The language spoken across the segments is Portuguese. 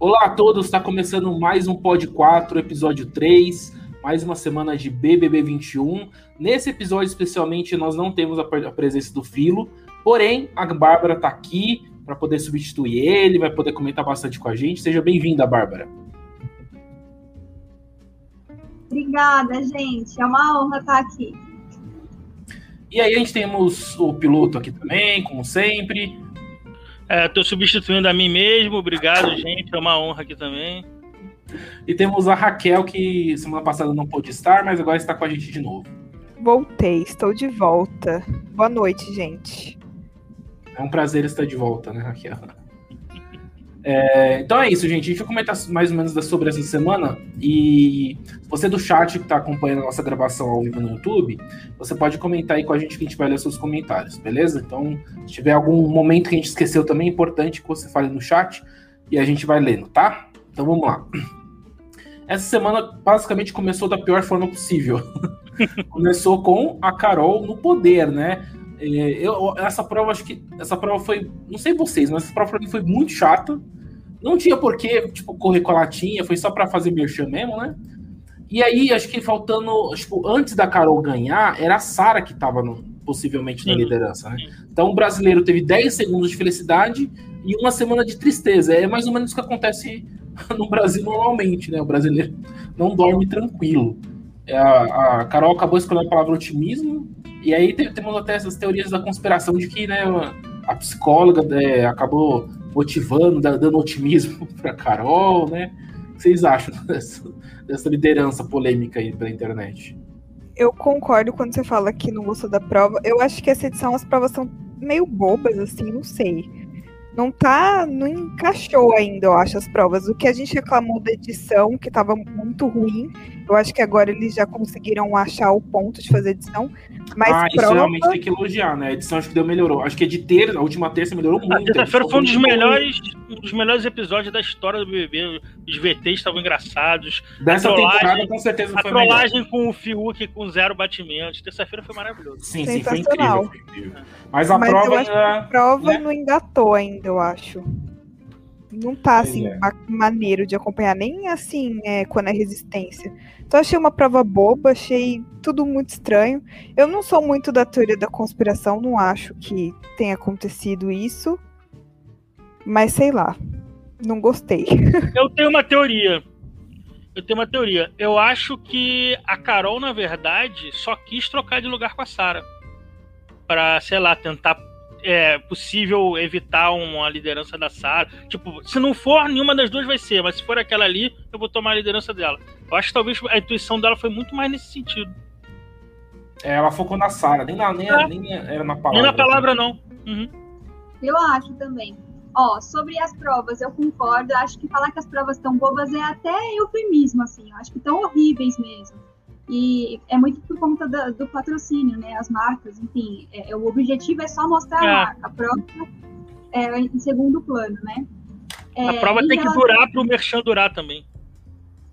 Olá a todos, está começando mais um Pod 4, episódio 3, mais uma semana de BBB 21. Nesse episódio, especialmente, nós não temos a, a presença do Filo, porém, a Bárbara está aqui para poder substituir ele, vai poder comentar bastante com a gente. Seja bem-vinda, Bárbara. Obrigada, gente. É uma honra estar aqui. E aí a gente temos o piloto aqui também, como sempre. Estou é, substituindo a mim mesmo. Obrigado, gente. É uma honra aqui também. E temos a Raquel, que semana passada não pôde estar, mas agora está com a gente de novo. Voltei, estou de volta. Boa noite, gente. É um prazer estar de volta, né, Raquel? É, então é isso, gente. A gente vai comentar mais ou menos sobre essa semana. E você do chat que está acompanhando a nossa gravação ao vivo no YouTube, você pode comentar aí com a gente que a gente vai ler seus comentários, beleza? Então, se tiver algum momento que a gente esqueceu também, é importante que você fale no chat e a gente vai lendo, tá? Então vamos lá. Essa semana basicamente começou da pior forma possível. começou com a Carol no poder, né? É, eu, essa prova, acho que essa prova foi, não sei vocês, mas essa prova pra mim foi muito chata. Não tinha porquê, tipo, correr com a latinha, foi só para fazer merchan mesmo, né? E aí, acho que faltando, tipo, antes da Carol ganhar, era a Sara que tava no, possivelmente na liderança, né? Então o brasileiro teve 10 segundos de felicidade e uma semana de tristeza. É mais ou menos o que acontece no Brasil normalmente, né? O brasileiro não dorme tranquilo. É, a, a Carol acabou escolhendo a palavra otimismo, e aí temos até essas teorias da conspiração de que né, a psicóloga é, acabou motivando, dando otimismo para Carol, né? O que vocês acham dessa, dessa liderança polêmica aí pela internet? Eu concordo quando você fala que não gostou da prova. Eu acho que essa edição as provas são meio bobas, assim, não sei. Não tá. Não encaixou ainda, eu acho, as provas. O que a gente reclamou da edição, que estava muito ruim, eu acho que agora eles já conseguiram achar o ponto de fazer edição. Mas ah, prova... isso realmente tem que elogiar, né? A edição acho que deu melhorou. Acho que a de ter, a última terça melhorou muito. A terça-feira foi um dos melhores, um dos melhores episódios da história do BBB. Os VTs estavam engraçados. Dessa temporada, com certeza foi A trollagem melhor. com o Fiuk com zero batimentos. Terça-feira foi maravilhoso. Sim, sim, foi incrível, foi incrível. Mas a Mas prova. A prova né? não engatou ainda, eu acho não tá assim é. maneiro de acompanhar, nem assim é, quando é resistência. Então achei uma prova boba, achei tudo muito estranho. Eu não sou muito da teoria da conspiração, não acho que tenha acontecido isso. Mas sei lá, não gostei. Eu tenho uma teoria. Eu tenho uma teoria. Eu acho que a Carol, na verdade, só quis trocar de lugar com a Sara. Pra, sei lá, tentar é possível evitar uma liderança da Sara. Tipo, se não for, nenhuma das duas vai ser, mas se for aquela ali, eu vou tomar a liderança dela. Eu acho que talvez a intuição dela foi muito mais nesse sentido. É, ela focou na Sara, nem, na, nem, é. nem era na palavra. Nem na palavra, não. Uhum. Eu acho também. Ó, sobre as provas, eu concordo. Acho que falar que as provas estão bobas é até eufemismo, assim. Eu acho que estão horríveis mesmo. E é muito por conta do, do patrocínio, né? As marcas, enfim. É, o objetivo é só mostrar é. a marca. A prova é em segundo plano, né? É, a prova tem que durar para o merchan durar também.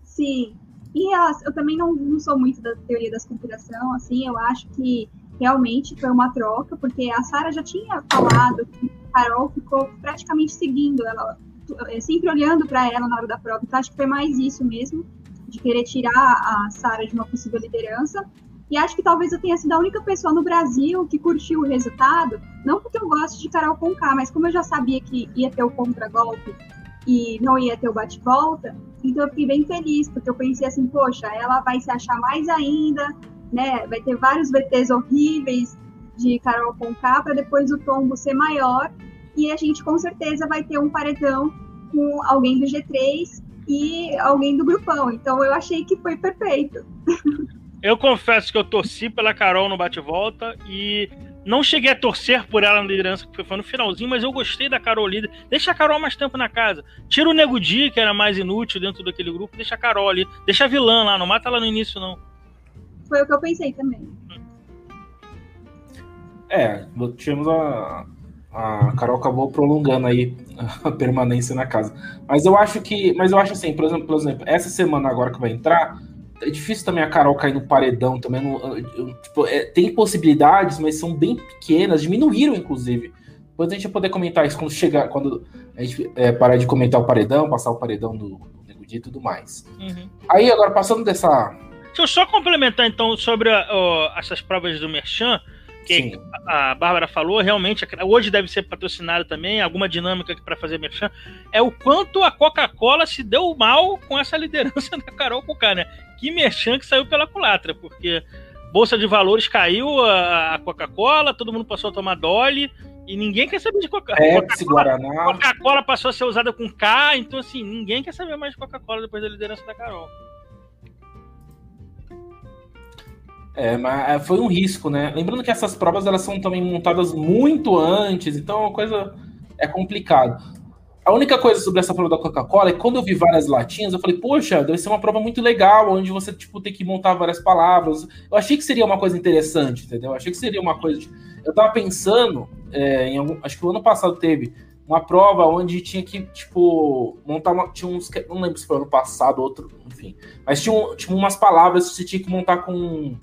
Sim. E elas, eu também não, não sou muito da teoria da conspiração, assim, eu acho que realmente foi uma troca, porque a Sara já tinha falado que a Carol ficou praticamente seguindo ela, é, sempre olhando para ela na hora da prova. Então acho que foi mais isso mesmo de querer tirar a Sara de uma possível liderança. E acho que talvez eu tenha sido a única pessoa no Brasil que curtiu o resultado, não porque eu gosto de Carol Conká, mas como eu já sabia que ia ter o contragolpe e não ia ter o bate-volta, então eu fiquei bem feliz, porque eu pensei assim, poxa, ela vai se achar mais ainda, né? Vai ter vários VTs horríveis de Carol Conká para depois o tombo ser maior e a gente com certeza vai ter um paredão com alguém do G3 e alguém do grupão. Então eu achei que foi perfeito. Eu confesso que eu torci pela Carol no bate-volta e não cheguei a torcer por ela na liderança, que foi no finalzinho, mas eu gostei da Carol líder. Deixa a Carol mais tempo na casa. Tira o Nego Di, que era mais inútil dentro daquele grupo, deixa a Carol ali. Deixa a vilã lá, não mata ela no início, não. Foi o que eu pensei também. É, tínhamos a, a Carol acabou prolongando aí a permanência na casa. Mas eu acho que, mas eu acho assim, por exemplo, por exemplo, essa semana agora que vai entrar, é difícil também a Carol cair no paredão também. No, tipo, é, tem possibilidades, mas são bem pequenas, diminuíram inclusive. Depois a gente vai poder comentar isso quando chegar, quando a gente é, parar de comentar o paredão, passar o paredão do, Nego e tudo mais. Uhum. Aí, agora, passando dessa. Deixa eu só complementar, então, sobre a, essas provas do Merchan que a Bárbara falou, realmente, hoje deve ser patrocinado também, alguma dinâmica para fazer merchan, é o quanto a Coca-Cola se deu mal com essa liderança da Carol Conká, né? Que merchan que saiu pela culatra, porque Bolsa de Valores caiu, a Coca-Cola, todo mundo passou a tomar Dolly, e ninguém quer saber de Coca-Cola. Coca-Cola Coca passou a ser usada com K, então assim, ninguém quer saber mais de Coca-Cola depois da liderança da Carol. É, mas é, foi um risco, né? Lembrando que essas provas elas são também montadas muito antes, então é uma coisa é complicado. A única coisa sobre essa prova da Coca-Cola é que quando eu vi várias latinhas, eu falei, poxa, deve ser uma prova muito legal, onde você tipo tem que montar várias palavras. Eu achei que seria uma coisa interessante, entendeu? Eu achei que seria uma coisa. De... Eu tava pensando, é, algum... acho que o ano passado teve uma prova onde tinha que, tipo, montar uma. Tinha uns. Não lembro se foi ano passado, outro, enfim. Mas tinha, um, tinha umas palavras que você tinha que montar com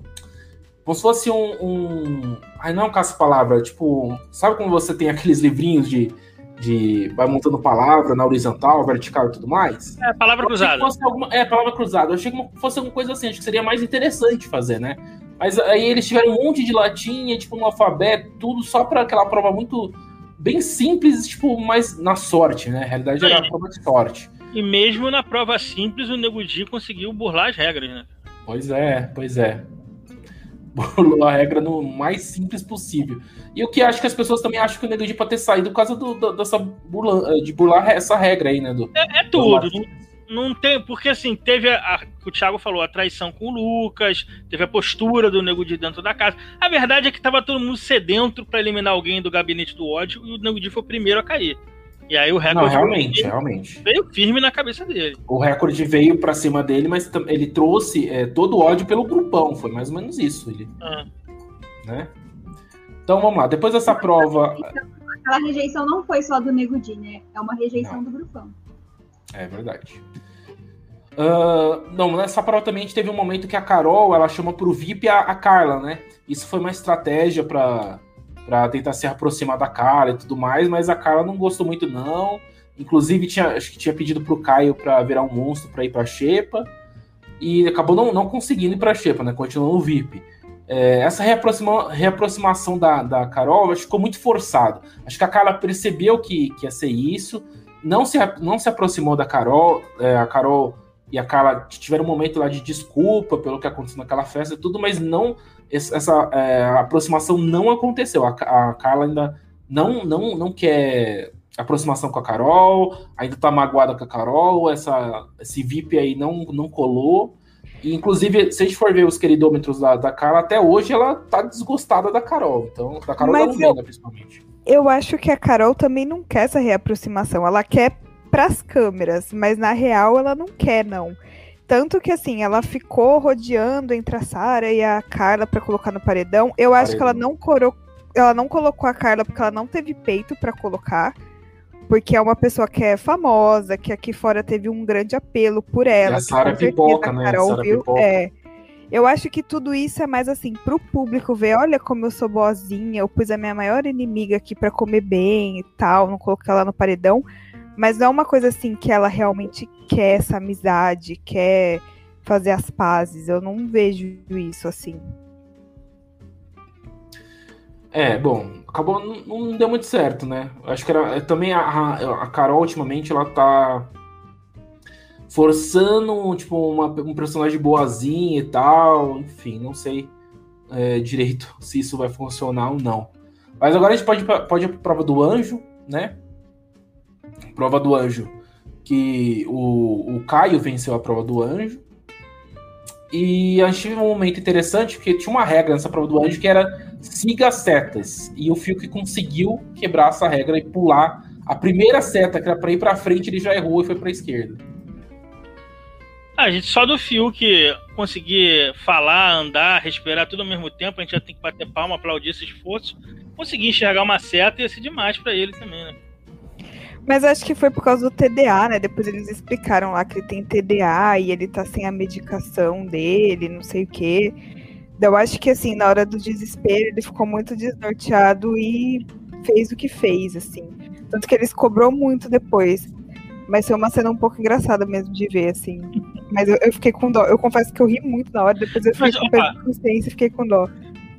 como se fosse um. um... Ai, não é um caça-palavra, tipo. Sabe como você tem aqueles livrinhos de. de vai montando palavra na horizontal, vertical e tudo mais? É, palavra cruzada. Alguma... É, palavra cruzada. Eu achei que fosse alguma coisa assim, acho que seria mais interessante fazer, né? Mas aí eles tiveram um monte de latinha, tipo, no alfabeto, tudo só para aquela prova muito. bem simples, tipo, mas na sorte, né? Na realidade era uma prova de sorte. E mesmo na prova simples, o Nego Di conseguiu burlar as regras, né? Pois é, pois é burlou a regra no mais simples possível. E o que acho que as pessoas também acham que o Nego pode ter saído por causa do, do, dessa burla, de burlar essa regra aí, né? Do, é, é tudo. Não, não, tem, porque assim, teve a, a, o Thiago falou, a traição com o Lucas, teve a postura do Nego de dentro da casa. A verdade é que tava todo mundo sedento para eliminar alguém do gabinete do ódio e o Nego foi o primeiro a cair. E aí o recorde. Não, realmente, veio, realmente. Veio firme na cabeça dele. O recorde veio para cima dele, mas ele trouxe é, todo o ódio pelo grupão. Foi mais ou menos isso. Ele, ah. né? Então vamos lá. Depois dessa prova. Aquela rejeição não foi só do Nego Di, né? É uma rejeição não. do grupão. É verdade. Uh, não, nessa prova também a gente teve um momento que a Carol ela chama pro VIP a, a Carla, né? Isso foi uma estratégia para para tentar se aproximar da Carla e tudo mais, mas a Carla não gostou muito não. Inclusive tinha, acho que tinha pedido pro Caio para virar um monstro para ir para Xepa e acabou não, não conseguindo ir para Xepa, né? Continuou no VIP. É, essa reaproxima, reaproximação da, da Carol acho que ficou muito forçado. Acho que a Carla percebeu que, que ia ser isso, não se, não se aproximou da Carol. É, a Carol e a Carla tiveram um momento lá de desculpa pelo que aconteceu naquela festa e tudo, mas não essa é, aproximação não aconteceu. A, a, Carla ainda não, não, não quer aproximação com a Carol, ainda tá magoada com a Carol, essa, esse VIP aí não, não colou. E, inclusive, se a gente for ver os queridômetros da, da Carla, até hoje ela tá desgostada da Carol. Então, da Carol Mas da Lumena, eu, principalmente. Eu acho que a Carol também não quer essa reaproximação. Ela quer pras câmeras, mas na real ela não quer, não. Tanto que, assim, ela ficou rodeando entre a Sara e a Carla para colocar no paredão. Eu acho paredão. que ela não, coro... ela não colocou a Carla porque ela não teve peito para colocar. Porque é uma pessoa que é famosa, que aqui fora teve um grande apelo por ela. E a Sara pipoca, né? Carol viu, pipoca. É. Eu acho que tudo isso é mais assim, pro público ver, olha como eu sou boazinha, eu pus a minha maior inimiga aqui para comer bem e tal, não coloquei ela no paredão. Mas não é uma coisa assim que ela realmente quer essa amizade, quer fazer as pazes. Eu não vejo isso assim. É, bom, acabou, não, não deu muito certo, né? Acho que era, também a, a Carol, ultimamente, ela tá forçando, tipo, uma, um personagem boazinha e tal, enfim, não sei é, direito se isso vai funcionar ou não. Mas agora a gente pode, pode ir pra prova do anjo, né? Prova do anjo, que o, o Caio venceu a prova do anjo. E a gente teve um momento interessante, porque tinha uma regra nessa prova do anjo que era siga as setas. E o Fiuk conseguiu quebrar essa regra e pular. A primeira seta, que era pra ir pra frente, ele já errou e foi pra esquerda. A gente só do Fiuk conseguir falar, andar, respirar tudo ao mesmo tempo, a gente já tem que bater palma, aplaudir esse esforço. Conseguir enxergar uma seta ia ser demais para ele também, né? Mas acho que foi por causa do TDA, né? Depois eles explicaram lá que ele tem TDA e ele tá sem a medicação dele, não sei o quê. Eu acho que, assim, na hora do desespero, ele ficou muito desnorteado e fez o que fez, assim. Tanto que eles cobrou muito depois. Mas foi uma cena um pouco engraçada mesmo de ver, assim. Mas eu, eu fiquei com dó. Eu confesso que eu ri muito na hora, depois eu fiquei Mas, com consciência e fiquei com dó.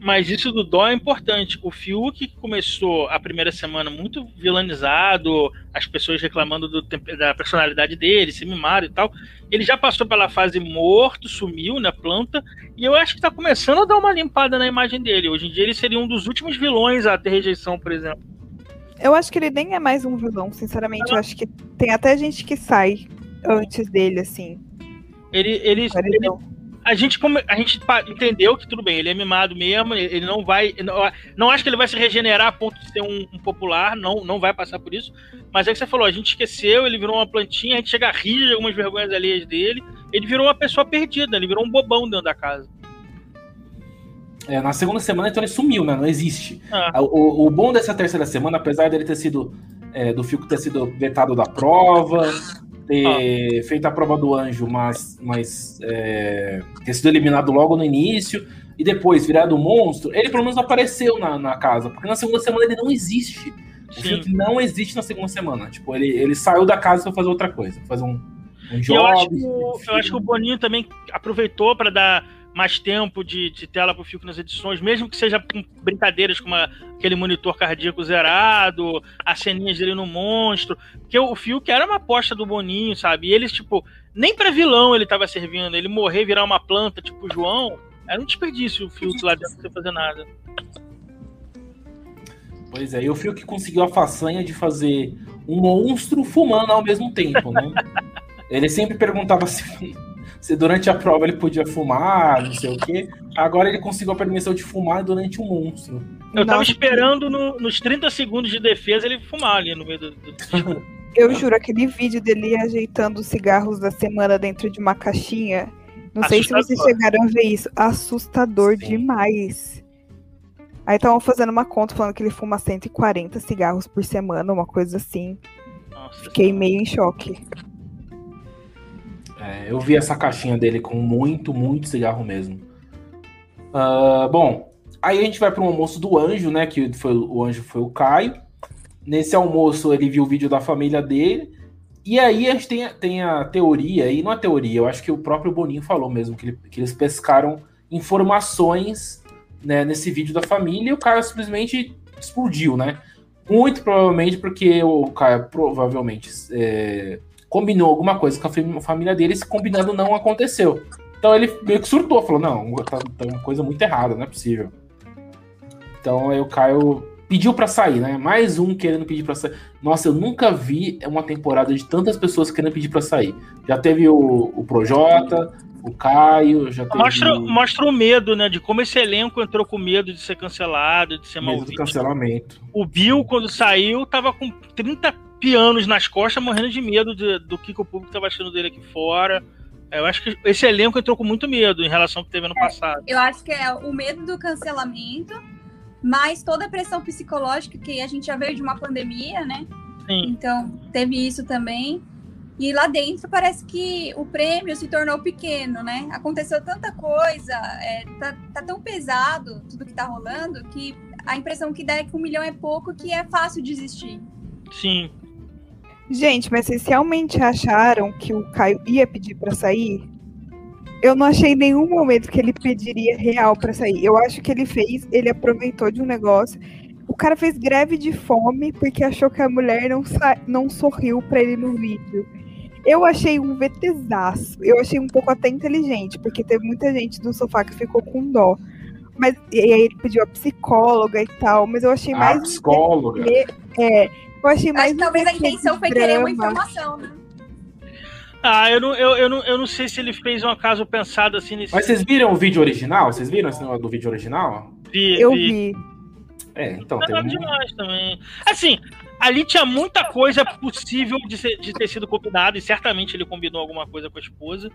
Mas isso do dó é importante. O Fiuk que começou a primeira semana muito vilanizado, as pessoas reclamando do da personalidade dele, se mimado e tal. Ele já passou pela fase morto, sumiu na planta, e eu acho que tá começando a dar uma limpada na imagem dele. Hoje em dia ele seria um dos últimos vilões a ter rejeição, por exemplo. Eu acho que ele nem é mais um vilão, sinceramente. Eu acho que tem até gente que sai antes dele, assim. Ele, ele, ele. A gente, a gente entendeu que tudo bem, ele é mimado mesmo, ele ele não vai. Não, não acho que ele vai se regenerar a ponto de ser um, um popular, não, não vai passar por isso. Mas é que você falou, a gente esqueceu, ele virou uma plantinha, a gente chega a rir de algumas vergonhas alheias dele. Ele virou uma pessoa perdida, ele virou um bobão dentro da casa. É, na segunda semana, então ele sumiu, né? Não existe. Ah. O, o bom dessa terceira semana, apesar dele ter sido. é, do Fico ter sido vetado da prova, ter feito a prova do anjo, mas, mas é, ter sido eliminado logo no início, e depois virado um monstro, ele pelo menos apareceu na, na casa, porque na segunda semana ele não existe. O. Fiuk não existe na segunda semana. Tipo, ele, ele saiu da casa pra fazer outra coisa, fazer um, um E job. eu acho, que, o- eu acho que o Boninho também aproveitou para dar mais tempo de, de tela pro Fiuk nas edições, mesmo que seja com brincadeiras como a- aquele monitor cardíaco zerado, as ceninhas dele no monstro. Porque o Fiuk era uma aposta do Boninho, sabe? E eles, tipo, nem pra vilão ele tava servindo. Ele morrer, virar uma planta, tipo o João, era um desperdício o Fiuk lá dentro sem fazer nada. Pois é, e o Fiuk conseguiu a façanha de fazer um monstro fumando ao mesmo tempo, né? ele sempre perguntava se, se durante a prova ele podia fumar, não sei o quê. Agora ele conseguiu a permissão de fumar durante um monstro. Eu tava Nossa, esperando no- nos 30 segundos de defesa ele fumar ali no meio do. do... Eu juro, aquele vídeo dele ajeitando os cigarros da semana dentro de uma caixinha. Não sei se vocês Assustador. chegaram a ver isso. Assustador Sim. demais. Aí estavam fazendo uma conta falando que ele fuma 140 cigarros por semana, uma coisa assim. Nossa, Fiquei meio em choque. É, eu vi essa caixinha dele com muito, muito cigarro mesmo. Ah, bom, aí a gente vai para um almoço do anjo, né? Que foi, o anjo foi o Caio. Nesse almoço ele viu o vídeo da família dele. E aí a gente tem, tem a teoria, e não a teoria, eu acho que o próprio Boninho falou mesmo, que, ele- que eles pescaram informações né, nesse vídeo da família e o Caio simplesmente explodiu, né? Muito provavelmente porque o Caio provavelmente é, combinou alguma coisa com a fam- família dele esse combinado não aconteceu. Então ele meio que surtou, falou: não, tá, tá uma coisa muito errada, não é possível. Então aí o Caio pediu pra sair, né? Mais um querendo pedir pra sair. Nossa, eu nunca vi uma temporada de tantas pessoas querendo pedir pra sair. Já teve o, o Projota, o Caio, já teve Mostra, o mostra o medo, né? De como esse elenco entrou com medo de ser cancelado, de ser mal medo do cancelamento. O Bill, quando saiu, tava com 30 pianos nas costas, morrendo de medo de- do que, que o público tava achando dele aqui fora. É, Eu acho que esse elenco entrou com muito medo em relação ao que teve ano passado. Eu acho que é o medo do cancelamento, mais toda a pressão psicológica que a gente já veio de uma pandemia, né? Sim. Então, teve isso também. E lá dentro parece que o prêmio se tornou pequeno, né? Aconteceu tanta coisa, é, tá, tá tão pesado tudo que tá rolando, que a impressão que dá é que um milhão é pouco, que é fácil desistir. Sim. Gente, mas vocês realmente acharam que o Caio ia pedir pra sair? Eu não achei nenhum momento que ele pediria real pra sair. Eu acho que ele fez, ele aproveitou de um negócio. O cara fez greve de fome porque achou que a mulher não, não sorriu pra ele no vídeo. Eu achei um VTzaço. Eu achei um pouco até inteligente, porque teve muita gente do sofá que ficou com dó. Mas e aí ele pediu a psicóloga e tal, mas eu achei A mais psicóloga. é, eu achei mais Acho que talvez a intenção foi querer uma informação, né? Ah, eu não, eu, eu, não, eu não sei se ele fez um acaso pensado assim nesse. Mas vocês viram o vídeo original? Vocês viram esse negócio do vídeo original? vi, Eu vi. vi. É, então Não tem um... demais também. Assim, ali tinha muita coisa possível de, ser- de ter sido combinado, e certamente ele combinou alguma coisa com a esposa,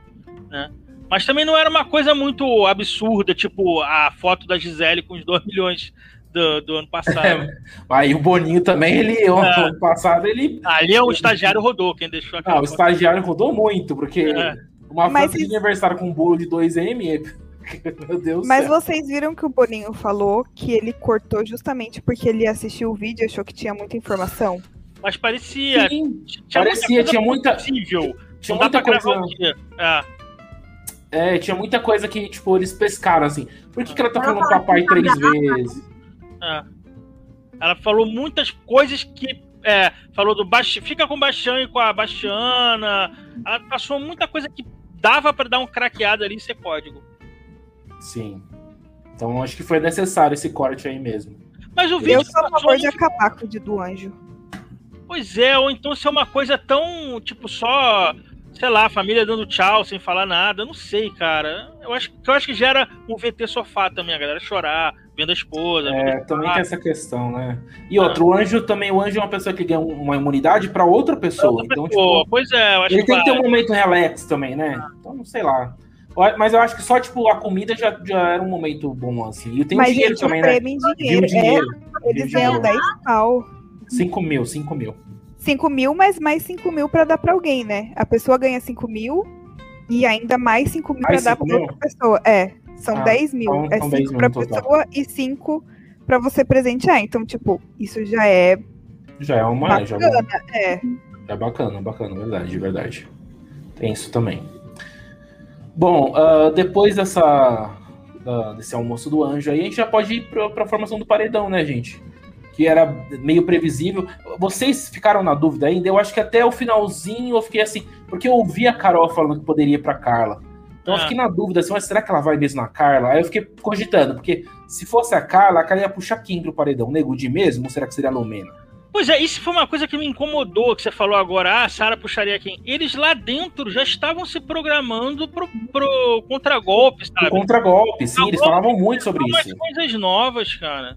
né? Mas também não era uma coisa muito absurda, tipo a foto da Gisele com os 2 milhões do, do ano passado. Aí o Boninho também, ele, É. ano passado, ele. Ali é o estagiário rodou, quem deixou aquela Ah, o estagiário rodou muito, porque É. uma Mas festa de isso- aniversário com um bolo de 2M, Meu Deus do Mas céu. vocês viram que o Boninho falou que ele cortou justamente porque ele assistiu o vídeo e achou que tinha muita informação? Mas parecia. Sim, tinha parecia, tinha muita- Possível. tinha Não muita coisa. É. É, tinha muita coisa que, tipo, eles pescaram assim. Por que, que ela tá falando fala papai tá três brava. vezes? É. Ela falou muitas coisas que. É, falou do Basti... Fica com o Bastião e com a Bastiana. Ela passou muita coisa que dava pra dar um craqueado ali e ser código. Sim. Então acho que foi necessário esse corte aí mesmo. Mas o vídeo Eu sou a passou favor de acabar com o dia do anjo. Pois é, ou então ser uma coisa tão, tipo, só, sei lá, a família dando tchau sem falar nada. Eu não sei, cara. Eu acho, eu acho que gera um VT sofá também, a galera chorar, vendo a esposa. É, também tem essa questão, né? E outro, o anjo também, o anjo é uma pessoa que ganha uma imunidade pra outra pessoa. Outra Então, pessoa. tipo, Pois é, eu acho ele que tem que ter um momento relax também, né? Então, não sei lá. Mas eu acho que só, tipo, a comida já, já era um momento bom, assim. E tem o Mas, dinheiro gente, também, o né? prêmio em dinheiro. dinheiro. É, eles ganham dinheiro. 10 pau. 5 mil, 5 mil. 5 mil, mas mais 5 mil pra dar pra alguém, né? A pessoa ganha 5 mil e ainda mais 5 mil Mais dar 5 pra mil? outra pessoa. É, são Ah, 10 mil. então- é então 10 5 mil pra no total. pessoa e 5 pra você presentear. Então, tipo, isso já é Já é uma. Já, bacana. É. é bacana, bacana, verdade, verdade. Tem isso também. Bom, ah, depois dessa, da- desse almoço do anjo aí, a gente já pode ir pra, pra formação do paredão, né, gente? Que era meio previsível. Vocês ficaram na dúvida ainda? Eu acho que até o finalzinho eu fiquei assim, porque eu ouvi a Carol falando que poderia ir pra Carla. Então eu Ah. fiquei na dúvida assim, mas será que ela vai mesmo na Carla? Aí eu fiquei cogitando, porque se fosse a Carla, a Carla ia puxar quem pro paredão? Nego de mesmo? Ou será que seria a Lumena? Pois é, isso foi uma coisa que me incomodou, que você falou agora, ah, a Sara puxaria quem? Eles lá dentro já estavam se programando pro, pro contragolpe, sabe? contragolpe, sim, eles falavam muito sobre isso. coisas novas, cara.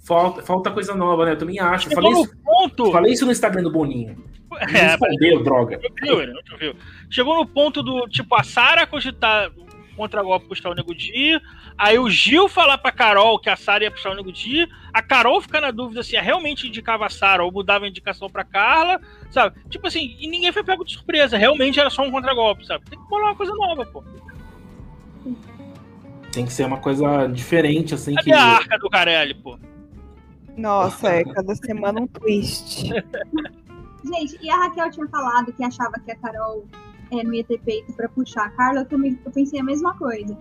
Falta, falta coisa nova, né? Eu também acho. Eu falei, isso, no ponto. falei isso no Instagram do Boninho. É, respondeu, droga. não viu, ele não viu. Chegou no ponto do, tipo, a Sara cogitar contra golpe puxar o Nego Di, aí o Gil falar pra Carol que a Sara ia puxar o Nego Di, a Carol ficar na dúvida se realmente indicava a Sara ou mudava a indicação pra Carla, sabe? Tipo assim, e ninguém foi pego de surpresa, realmente era só um contragolpe, sabe? Tem que bolar uma coisa nova, pô. Tem que ser uma coisa diferente, assim. Cadê Que... a arca do Carelli, pô? Nossa, é cada semana um twist. Gente, e a Raquel tinha falado que achava que a Carol é, não ia ter peito pra puxar a Carla, eu também eu pensei a mesma coisa.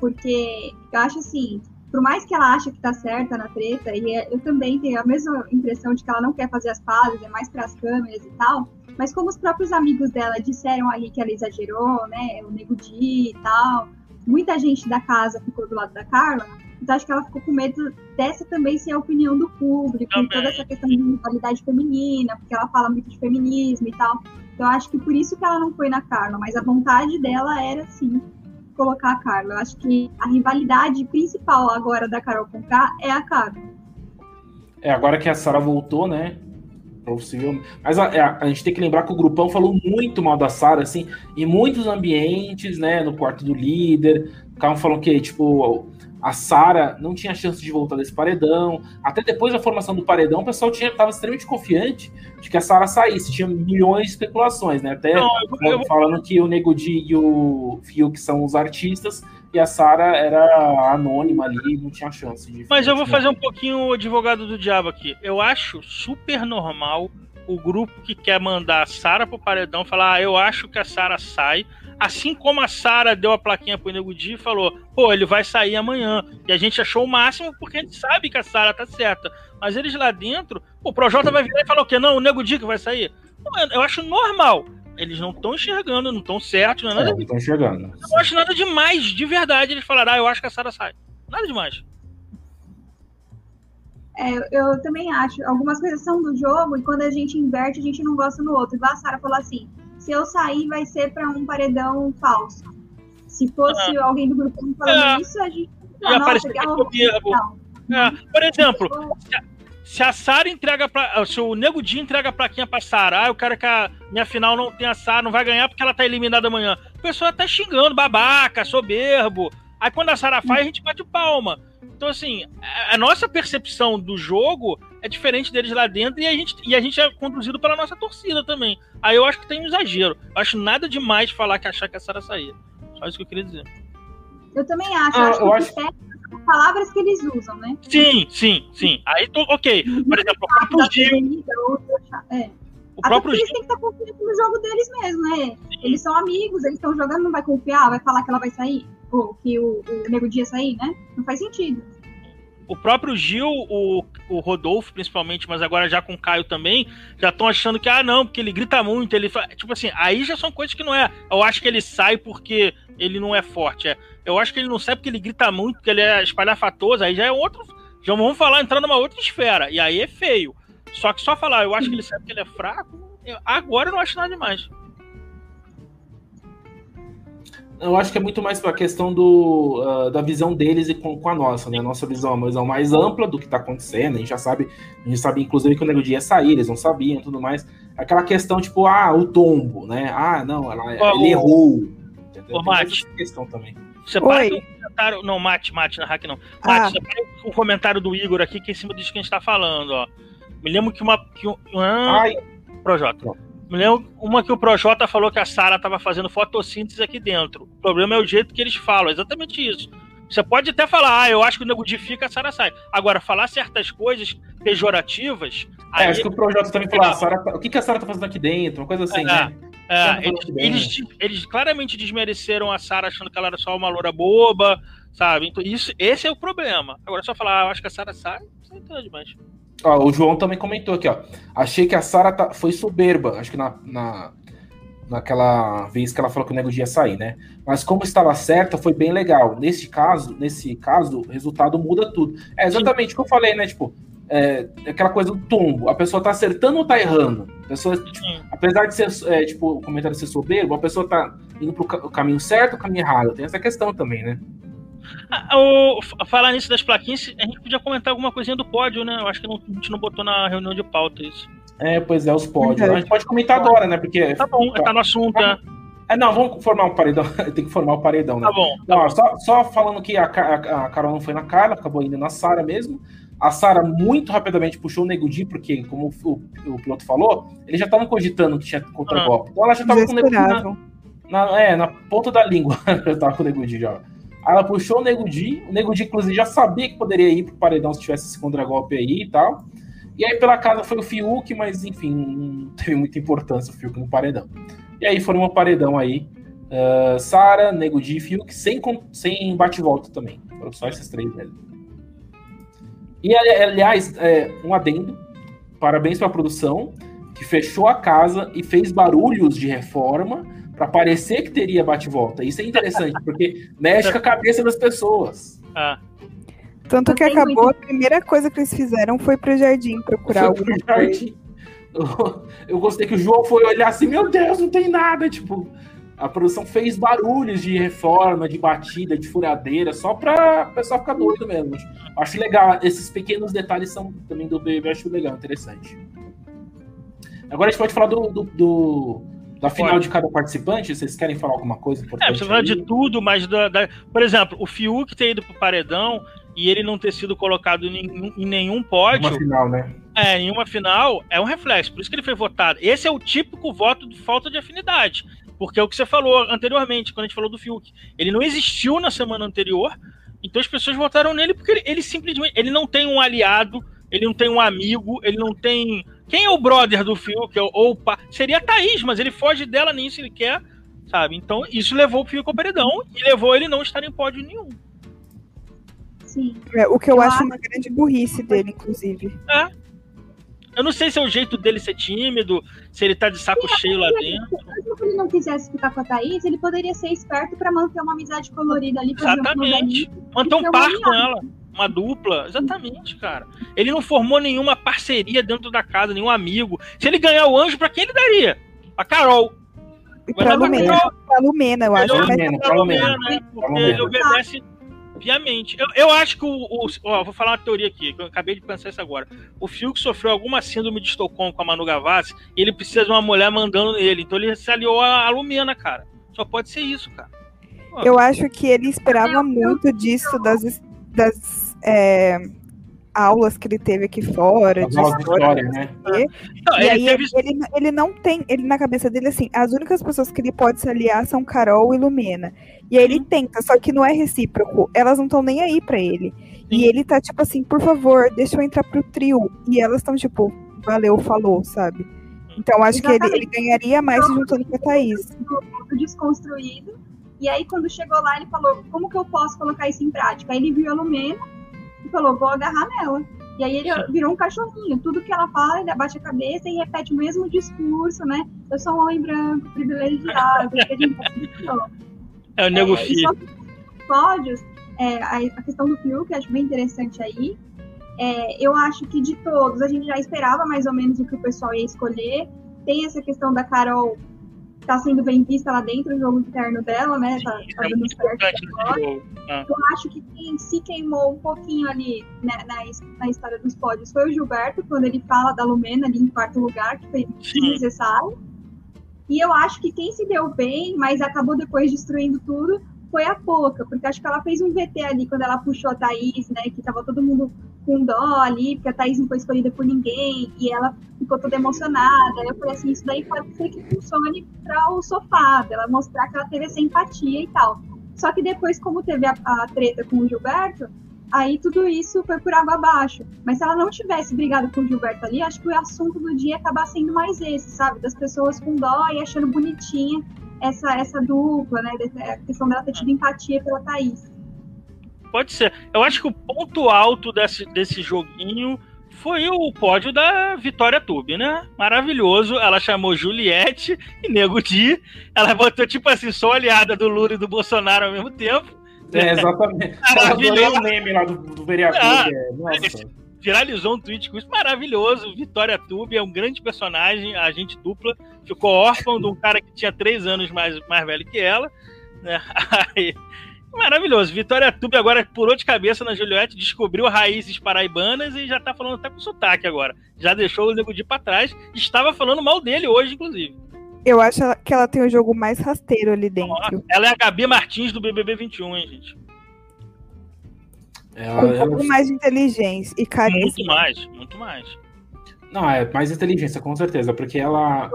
Porque eu acho assim, por mais que ela ache que tá certa na treta, e é- eu também tenho a mesma impressão de que ela não quer fazer as pazes, é mais pras câmeras e tal. Mas como os próprios amigos dela disseram ali que ela exagerou, né? O Nego Di e tal, muita gente da casa ficou do lado da Carla. Então acho que ela ficou com medo dessa também ser a opinião do público, Também. toda essa questão de rivalidade feminina, porque ela fala muito de feminismo e tal. Então acho que por isso que ela não foi na Carla, mas a vontade dela era sim colocar a Carla. Eu acho que a rivalidade principal agora da Carol com K é a Carla. É, agora que a Sara voltou, né? Possivelmente. Mas a, a- a gente tem que lembrar que o grupão falou muito mal da Sara, assim, em muitos ambientes, né? No quarto do líder. Ficavam falando que, tipo, a Sara não tinha chance de voltar desse paredão. Até depois da formação do paredão, o pessoal tinha, tava extremamente confiante de que a Sara saísse. Tinha milhões de especulações, né? Até Não, eu, eu falando que o Nego Di e o Fiuk são os artistas e a Sara era anônima ali, não tinha chance de. mas eu vou fazer um pouquinho o advogado do diabo aqui. Eu acho super normal o grupo que quer mandar a Sara pro paredão falar, ah, eu acho que a Sara sai. Assim como a Sara deu a plaquinha pro Nego Di e falou, pô, ele vai sair amanhã. E a gente achou o máximo porque a gente sabe que a Sara tá certa. Mas eles lá dentro, pô, o Projota vai virar e falar o quê? Não, o Nego Di que vai sair. Eu- eu acho normal. Eles não estão enxergando, não estão certos, não é nada É, não estão enxergando. Eu não acho nada demais, de verdade, eles falaram, ah, eu acho que a Sara sai. Nada demais. É, eu também acho. Algumas coisas são do jogo e quando a gente inverte, a gente não gosta no outro. Igual a Sara falou assim: se eu sair, vai ser pra um paredão falso. Se fosse alguém do grupo falando É. isso, a gente. Ia Nossa, que que horror. soberbo. Não. É, por exemplo, se a Sara entrega pra. Se o Nego Di entrega a plaquinha pra Sara, ah, eu quero que a minha final não tenha Sara, não vai ganhar porque ela tá eliminada amanhã. O pessoal tá xingando, babaca, soberbo. Aí quando a Sara faz, a gente bate palma. Então, assim, a- a nossa percepção do jogo é diferente deles lá dentro e a gente, e a gente é conduzido pela nossa torcida também. Aí eu acho que tem um exagero. Eu acho nada demais falar que achar que a Sara saía. Só isso que eu queria dizer. Eu também acho. Ah, eu acho que eu o acho- as palavras que eles usam, né? Sim, sim, sim. Aí tô, ok. Por exemplo, o próprio Gil, é. o Até próprio porque eles têm que estar confiando no jogo deles mesmo, né? Eles são amigos, eles estão jogando, não vai confiar, vai falar que ela vai sair? Ou que o, o Nego Dia sair, né? Não faz sentido. O próprio Gil, o, o Rodolfo principalmente, mas agora já com o Caio também, já estão achando que, ah, não, porque ele grita muito, ele fa... Tipo assim, aí já são coisas que não é. Eu acho que ele sai porque ele não é forte. É. Eu acho que ele não sai porque ele grita muito, porque ele é espalhafatoso, aí já é outro. Já vamos falar, entrar numa outra esfera. E aí é feio. Só que só falar, eu acho que ele sai porque ele é fraco, eu- agora eu não acho nada demais. Eu acho que é muito mais para a questão do, ah, da visão deles e com, com a nossa, né? A nossa visão é uma visão mais ampla do que tá acontecendo. A gente já sabe, a gente sabe inclusive que o Nego Dia ia sair, eles não sabiam e tudo mais. Aquela questão, tipo, ah, o tombo, né? Ah, não, ela, ele errou. Ô, Tem Mate. essa questão também. Separa Oi. o comentário. Não, Mate, Mate, na hack não. Ah. Mate, separa o comentário do Igor aqui, que é em cima disso que a gente tá falando, ó. Me lembro que uma. Que, um- ah, Ai, Projota. Não. Me lembro uma que o Projota falou que a Sara estava fazendo fotossíntese aqui dentro. O problema é o jeito que eles falam, é exatamente isso. Você pode até falar, ah, eu acho que o nego de fica, a Sara sai. Agora, falar certas coisas pejorativas. é, aí- acho que o Projota também falou, ah, Sarah tá- o que, que a Sarah tá fazendo aqui dentro? Uma coisa assim, É, né? É, Tá eles, bem. eles, eles claramente desmereceram a Sarah achando que ela era só uma loura boba, sabe? Então, isso, esse é o problema. Agora, só falar, ah, eu acho que a Sarah sai, isso não entende demais. Ó, o João também comentou aqui, ó. Achei que a Sarah tá- foi soberba, acho que na, na- naquela vez que ela falou que o nego ia sair, né? Mas como estava certa, foi bem legal. Nesse caso, nesse caso, o resultado muda tudo. É exatamente o que eu falei, né? Tipo, é, aquela coisa do tombo. A pessoa tá acertando ou tá errando? A pessoa, tipo, Sim. apesar de ser, é, tipo, o comentário ser soberbo, a pessoa tá indo pro caminho certo ou o caminho errado. Tem essa questão também, né? Ah, o- falar nisso das plaquinhas, a gente podia comentar alguma coisinha do pódio, né? Eu acho que não- a gente não botou na reunião de pauta isso. É, pois é, os pódios. Verdade. A gente pode comentar agora, né? Porque. Tá bom, tá no assunto, né? É, não, vamos formar um paredão. Tem que formar o paredão, né? Tá bom. Não, ó, só, só falando que a, a, a Carol não foi na Carla, acabou indo na Sara mesmo. A Sara muito rapidamente puxou o Nego Di, porque, como o, o piloto falou, eles já estavam cogitando que tinha contra-golpe. Então ela já estava com o Nego Di na, na- é, na ponta da língua. eu tava com o Nego Di já. Aí ela puxou o Nego Di, o Nego Di, inclusive, já sabia que poderia ir pro paredão se tivesse esse contra-golpe aí e tal. E aí pela casa foi o Fiuk, mas enfim, não teve muita importância o Fiuk no paredão. E aí formou um paredão aí. Uh, Sara, Nego Di e Fiuk, sem, sem bate-volta também. Foram só esses três mesmo. E ali- aliás, é, um adendo. Parabéns pra produção, que fechou a casa e fez barulhos de reforma para parecer que teria bate-volta. Isso é interessante, porque mexe com a cabeça das pessoas. Ah, Tanto que acabou, a primeira coisa que eles fizeram foi pro jardim procurar alguma pro jardim. Eu, eu gostei que o João foi olhar assim, meu Deus, não tem nada. Tipo, a produção fez barulhos de reforma, de batida, de furadeira, só pra o pessoal ficar doido mesmo. Acho legal, esses pequenos detalhes são também do BBB, acho legal, interessante. Agora a gente pode falar do, do- do- da final de cada participante. Vocês querem falar alguma coisa é, importante? você fala aí? de tudo, mas da, da- por exemplo, o Fiuk ter ido pro paredão e ele não ter sido colocado em nenhum, em nenhum pódio, Uma final, né? é, em uma final, é um reflexo. Por isso que ele foi votado. Esse é o típico voto de falta de afinidade. Porque é o que você falou anteriormente, quando a gente falou do Fiuk. Ele não existiu na semana anterior, então as pessoas votaram nele porque ele, ele simplesmente ele não tem um aliado, ele não tem um amigo, ele não tem. Quem é o brother do Fiuk? Ou, ou o pa- Seria a Thaís, mas ele foge dela nisso, ele quer, sabe? Então isso levou o Fiuk ao paredão e levou ele não estar em pódio nenhum. Sim. É, o que eu Eu acho acho- uma grande burrice dele, inclusive. Eu não sei se é o jeito dele ser tímido, se ele tá de saco cheio lá dentro. Mesmo que ele não quisesse ficar com a Thaís, ele poderia ser esperto pra manter uma amizade colorida ali, Exatamente. Manter um é par com ela, uma dupla. Exatamente, cara. Ele não formou nenhuma parceria dentro da casa, nenhum amigo. Se ele ganhar o anjo, pra quem ele daria? A Carol. E pra Lumena, pra Lumena, eu acho. Lumena, pra pra Lumena, né? Porque Lumena. ele obedece piamente. Eu, eu acho que o, o- Ó, vou falar uma teoria aqui, que eu acabei de pensar isso agora. O Fiuk sofreu alguma síndrome de Estocolmo com a Manu Gavassi e ele precisa de uma mulher mandando nele. Então ele se aliou a, a Lumena, cara. Só pode ser isso, cara. Eu acho que ele esperava muito disso das, das, é, aulas que ele teve aqui fora. As de história, né? Não, E ele aí teve- ele, ele, não tem, ele na cabeça dele assim, as únicas pessoas que ele pode se aliar são Carol e Lumena. E aí ele Uhum. tenta, só que não é recíproco. Elas não estão nem aí pra ele. E Sim. ele tá tipo assim, por favor, deixa eu entrar pro trio. E elas estão tipo, valeu, falou, sabe? Então acho que ele, Exatamente. ele ganharia mais se juntando com a Thaís. do desconstruído. E aí, quando chegou lá, ele falou: Como que eu posso colocar isso em prática? Aí ele viu a Lumena e falou: Vou agarrar nela. E aí ele virou um cachorrinho. Tudo que ela fala, ele abaixa a cabeça e repete o mesmo discurso, né? Eu sou um homem branco, privilegiado. É o Nego É, Fi. sobre os pódios, é, a, a questão do Fiuk, que acho bem interessante aí. É, eu acho que de todos, a gente já esperava mais ou menos o que o pessoal ia escolher. Tem essa questão da Carol tá sendo bem vista lá dentro, o jogo interno dela, né? Tá, Isso tá dando muito certo. Ah, Eu acho que quem se queimou um pouquinho ali né, na, na história dos pódios foi o Gilberto, quando ele fala da Lumena ali em quarto lugar, que foi Sim. desnecessário. E eu acho que quem se deu bem, mas acabou depois destruindo tudo, foi a Poca, porque acho que ela fez um VT ali quando ela puxou a Thaís, né? Que tava todo mundo com dó ali, porque a Thaís não foi escolhida por ninguém, e ela ficou toda emocionada. Eu falei assim, isso daí pode ser que funcione para o sofá, dela mostrar que ela teve essa empatia e tal. Só que depois, como teve a, a treta com o Gilberto, aí tudo isso foi por água abaixo. Mas se ela não tivesse brigado com o Gilberto ali, acho que o assunto do dia ia acabar sendo mais esse, sabe? Das pessoas com dó e achando bonitinha essa, essa dupla, né? A questão dela ter tido empatia pela Thaís. Pode ser. Eu acho que o ponto alto desse, desse joguinho foi o pódio da Vitória Tube, né? Maravilhoso. Ela chamou Juliette e Nego Di. Ela botou, tipo assim, sou aliada do Lula e do Bolsonaro ao mesmo tempo. É, exatamente. Adorei o meme lá do, do vereador. Ah, é, nossa. Viralizou um tweet com isso maravilhoso. Vitória Tube é um grande personagem, agente dupla. Ficou órfão de um cara que tinha três anos mais, mais velho que ela. Né? Aí, Maravilhoso. Vitória Tube agora pulou de cabeça na Juliette, descobriu raízes paraibanas e já tá falando até com sotaque agora. Já deixou o Nego Di pra trás. Estava falando mal dele hoje, inclusive. Eu acho que ela tem o jogo mais rasteiro ali dentro. Ela é a Gabi Martins do BBB 21, hein, gente? Ela- Com um ela- pouco mais de inteligência e Muito carisma. mais, muito mais. Não, é mais inteligência, com certeza, porque ela.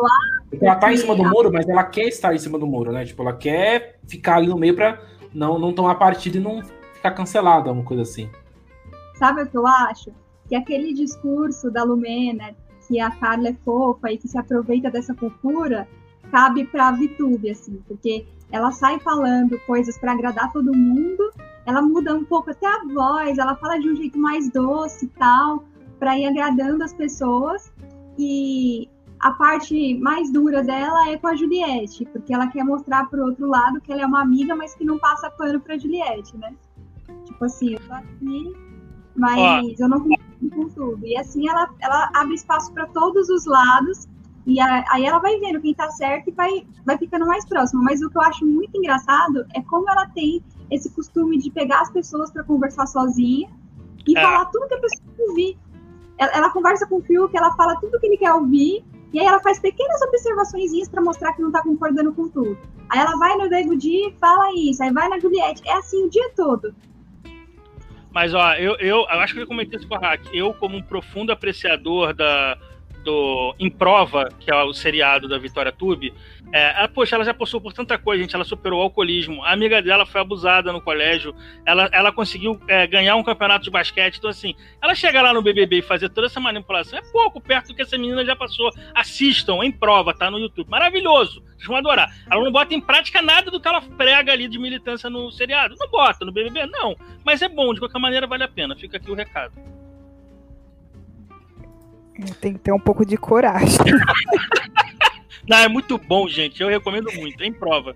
porque ela tá em cima do muro, mas ela quer estar em cima do muro, né? Tipo, ela quer ficar ali no meio pra não, não tomar partido e não ficar cancelada, uma coisa assim. Sabe o que eu acho? Que aquele discurso da Lumena, que a Carla é fofa e que se aproveita dessa cultura, cabe pra VTube, assim, porque ela sai falando coisas pra agradar todo mundo, ela muda um pouco até a voz, ela fala de um jeito mais doce e tal, pra ir agradando as pessoas. E a parte mais dura dela é com a Juliette, porque ela quer mostrar pro outro lado que ela é uma amiga, mas que não passa pano pra Juliette, né? Tipo assim, eu tô aqui, mas eu não concordo com tudo. E assim ela, ela abre espaço para todos os lados. E a- aí ela vai vendo quem tá certo e vai, vai ficando mais próximo. Mas o que eu acho muito engraçado é como ela tem esse costume de pegar as pessoas para conversar sozinha e É. falar tudo que a pessoa quer ouvir. Ela, ela conversa com o Fiuk, ela fala tudo que ele quer ouvir, e aí ela faz pequenas observações para mostrar que não tá concordando com tudo. Aí ela vai no Nego Di e fala isso, aí vai na Juliette. É assim o dia todo. Mas, ó, eu, eu, eu acho que eu comentei isso com a Hack. Eu, como um profundo apreciador da, do Em Prova, que é o seriado da Vitória Tube, é, ela, poxa, ela já passou por tanta coisa, gente. Ela superou o alcoolismo. A amiga dela foi abusada no colégio. Ela, ela conseguiu é, ganhar um campeonato de basquete. Então, assim, ela chegar lá no BBB e fazer toda essa manipulação é pouco perto do que essa menina já passou. Assistam, em prova, tá no YouTube. Maravilhoso. Vocês vão adorar. Ela não bota em prática nada do que ela prega ali de militância no seriado. Não bota. No BBB, não. Mas é bom, de qualquer maneira vale a pena. Fica aqui o recado. Tem que ter um pouco de coragem. Não, é muito bom, gente. Eu recomendo muito. Em prova.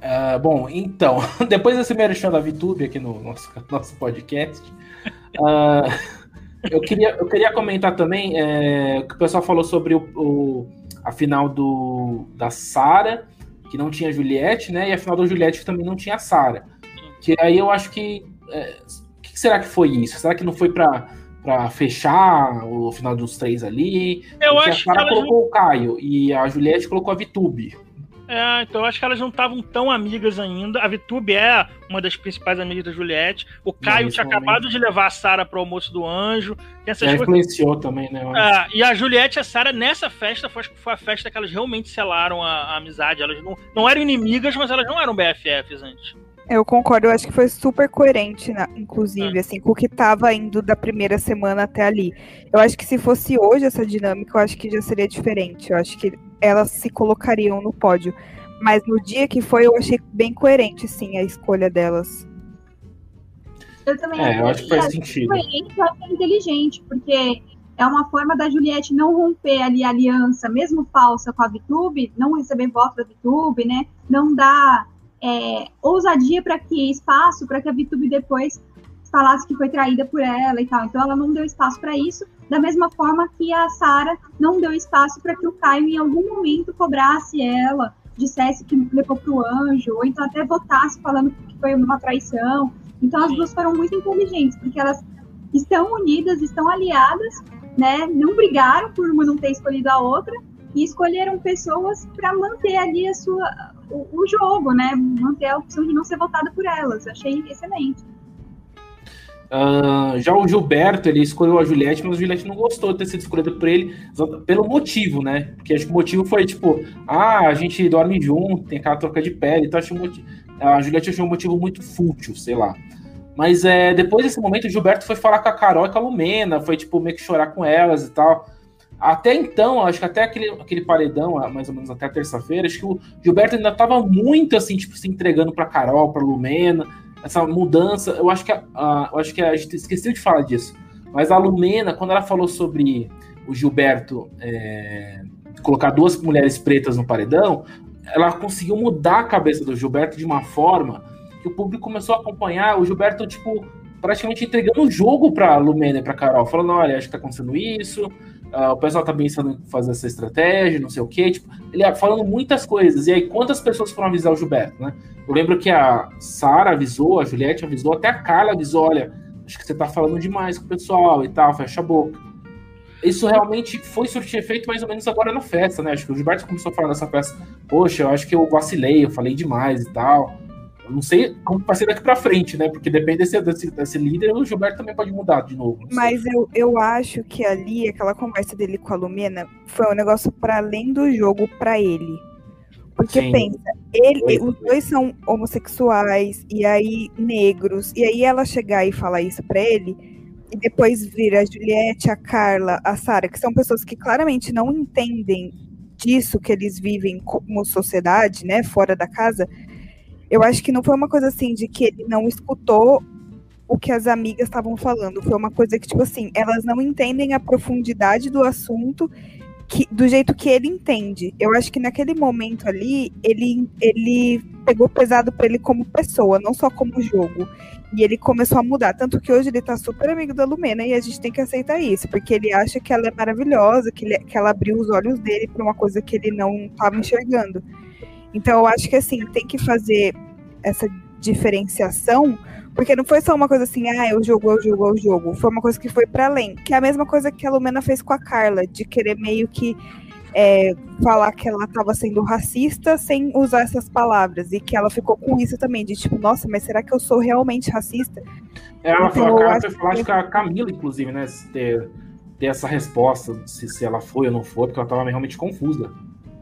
Ah, bom, então, depois desse merchan da VTube aqui no nosso, nosso podcast, ah, eu, queria, eu queria comentar também é, que o pessoal falou sobre o, o- a final do, da Sara, que não tinha Juliette, né? E a final da Juliette que também não tinha Sara. Que aí eu acho que. é, O que será que foi isso? Será que não foi pra, pra fechar o final dos três ali? Eu acho a Sara que colocou o Caio e a Juliette colocou a VTube. É, então eu acho que elas não estavam tão amigas ainda. A Vitube é uma das principais amigas da Juliette. O Caio não, tinha momento. acabado de levar a Sara pro almoço do anjo. Tem essas coisas... influenciou também, né? É, e a Juliette e a Sara, nessa festa, foi, foi a festa que elas realmente selaram a, a amizade. Elas não, não eram inimigas, mas elas não eram BFFs antes. Eu concordo, eu acho que foi super coerente, inclusive, é. assim, com o que estava indo da primeira semana até ali. Eu acho que se fosse hoje essa dinâmica, eu acho que já seria diferente. Eu acho que elas se colocariam no pódio. Mas no dia que foi, eu achei bem coerente, sim, a escolha delas. Eu também é, eu acho que faz sentido. Coerente, eu acho inteligente, porque é uma forma da Juliette não romper ali a aliança, mesmo falsa com a Vitube, não receber voto da Vitube, né? Não dar é, ousadia para que espaço para que a VTube depois falasse que foi traída por ela e tal. Então ela não deu espaço para isso, da mesma forma que a Sara não deu espaço para que o Caio em algum momento cobrasse ela, dissesse que levou para o anjo, ou então até votasse falando que foi uma traição. Então as duas foram muito inteligentes, porque elas estão unidas, estão aliadas, né? Não brigaram por uma não ter escolhido a outra e escolheram pessoas para manter ali a sua o, o, jogo, né? Manter a opção de não ser votada por elas. Achei excelente. Uh, já o Gilberto, ele escolheu a Juliette, mas a Juliette não gostou de ter sido escolhida por ele pelo motivo, né? Porque acho que o motivo foi tipo, ah, a gente dorme junto, tem aquela troca de pele, então acho a Juliette achou um motivo muito fútil, sei lá. Mas é, depois desse momento, o Gilberto foi falar com a Carol e com a Lumena, foi tipo meio que chorar com elas e tal. Até então, acho que até aquele, aquele paredão, mais ou menos até terça-feira, acho que o Gilberto ainda estava muito assim, tipo, se entregando para Carol, para Lumena, essa mudança. Eu acho que a, a, eu acho que a gente esqueceu de falar disso. Mas a Lumena, quando ela falou sobre o Gilberto é, colocar duas mulheres pretas no paredão, ela conseguiu mudar a cabeça do Gilberto de uma forma que o público começou a acompanhar o Gilberto, tipo, praticamente entregando o jogo para Lumena e para Carol, falando: olha, acho que tá acontecendo isso, Uh, o pessoal tá pensando em fazer essa estratégia, não sei o quê. Tipo, ele ia falando muitas coisas. E aí, quantas pessoas foram avisar o Gilberto, né? Eu lembro que a Sara avisou, a Juliette avisou, até a Carla avisou: olha, acho que você tá falando demais com o pessoal e tal, fecha a boca. Isso realmente foi surtir efeito mais ou menos agora na festa, né? Acho que o Gilberto começou a falar nessa festa: poxa, eu acho que eu vacilei, eu falei demais e tal. Eu não sei como vai ser daqui para frente, né? Porque depende desse, desse, desse, líder, o Gilberto também pode mudar de novo. Mas eu, eu acho que ali, aquela conversa dele com a Lumena, foi um negócio para além do jogo para ele. Porque Sim. pensa, ele, os dois são homossexuais, e aí negros, e aí ela chegar e falar isso para ele, e depois vir a Juliette, a Carla, a Sara, que são pessoas que claramente não entendem disso que eles vivem como sociedade, né, fora da casa, eu acho que não foi uma coisa assim de que ele não escutou o que as amigas estavam falando. Foi uma coisa que, tipo assim, elas não entendem a profundidade do assunto que, do jeito que ele entende. Eu acho que naquele momento ali, ele, ele pegou pesado para ele como pessoa, não só como jogo. E ele começou a mudar. Tanto que hoje ele tá super amigo da Lumena e a gente tem que aceitar isso, porque ele acha que ela é maravilhosa, que, ele, que ela abriu os olhos dele para uma coisa que ele não estava enxergando. Então eu acho que assim, tem que fazer essa diferenciação, porque não foi só uma coisa assim, ah, eu jogo, eu jogo, eu jogo. Foi uma coisa que foi para além. Que é a mesma coisa que a Lumena fez com a Carla, de querer meio que é, falar que ela estava sendo racista sem usar essas palavras. E que ela ficou com isso também, de tipo, nossa, mas será que eu sou realmente racista? É, ela então, falou, a Carla foi que a Camila, inclusive, né, ter, ter essa resposta, se, se ela foi ou não foi, porque ela estava realmente confusa.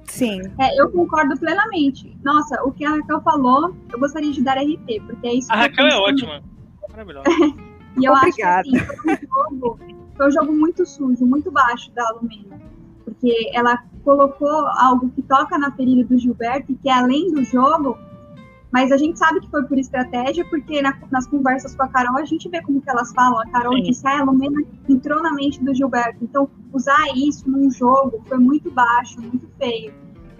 Sim. É, eu concordo plenamente. Nossa, o que a Raquel falou, eu gostaria de dar RT, porque é isso. A Raquel é ótima. Maravilhosa. e eu Obrigada. acho que assim, foi, um jogo, foi um jogo muito sujo, muito baixo da Lumena. Porque ela colocou algo que toca na ferida do Gilberto, e que é além do jogo, mas a gente sabe que foi por estratégia, porque na, nas conversas com a Carol, a gente vê como que elas falam. A Carol Sim. disse, ah, a Lumena entrou na mente do Gilberto. Então, usar isso num jogo foi muito baixo, muito feio.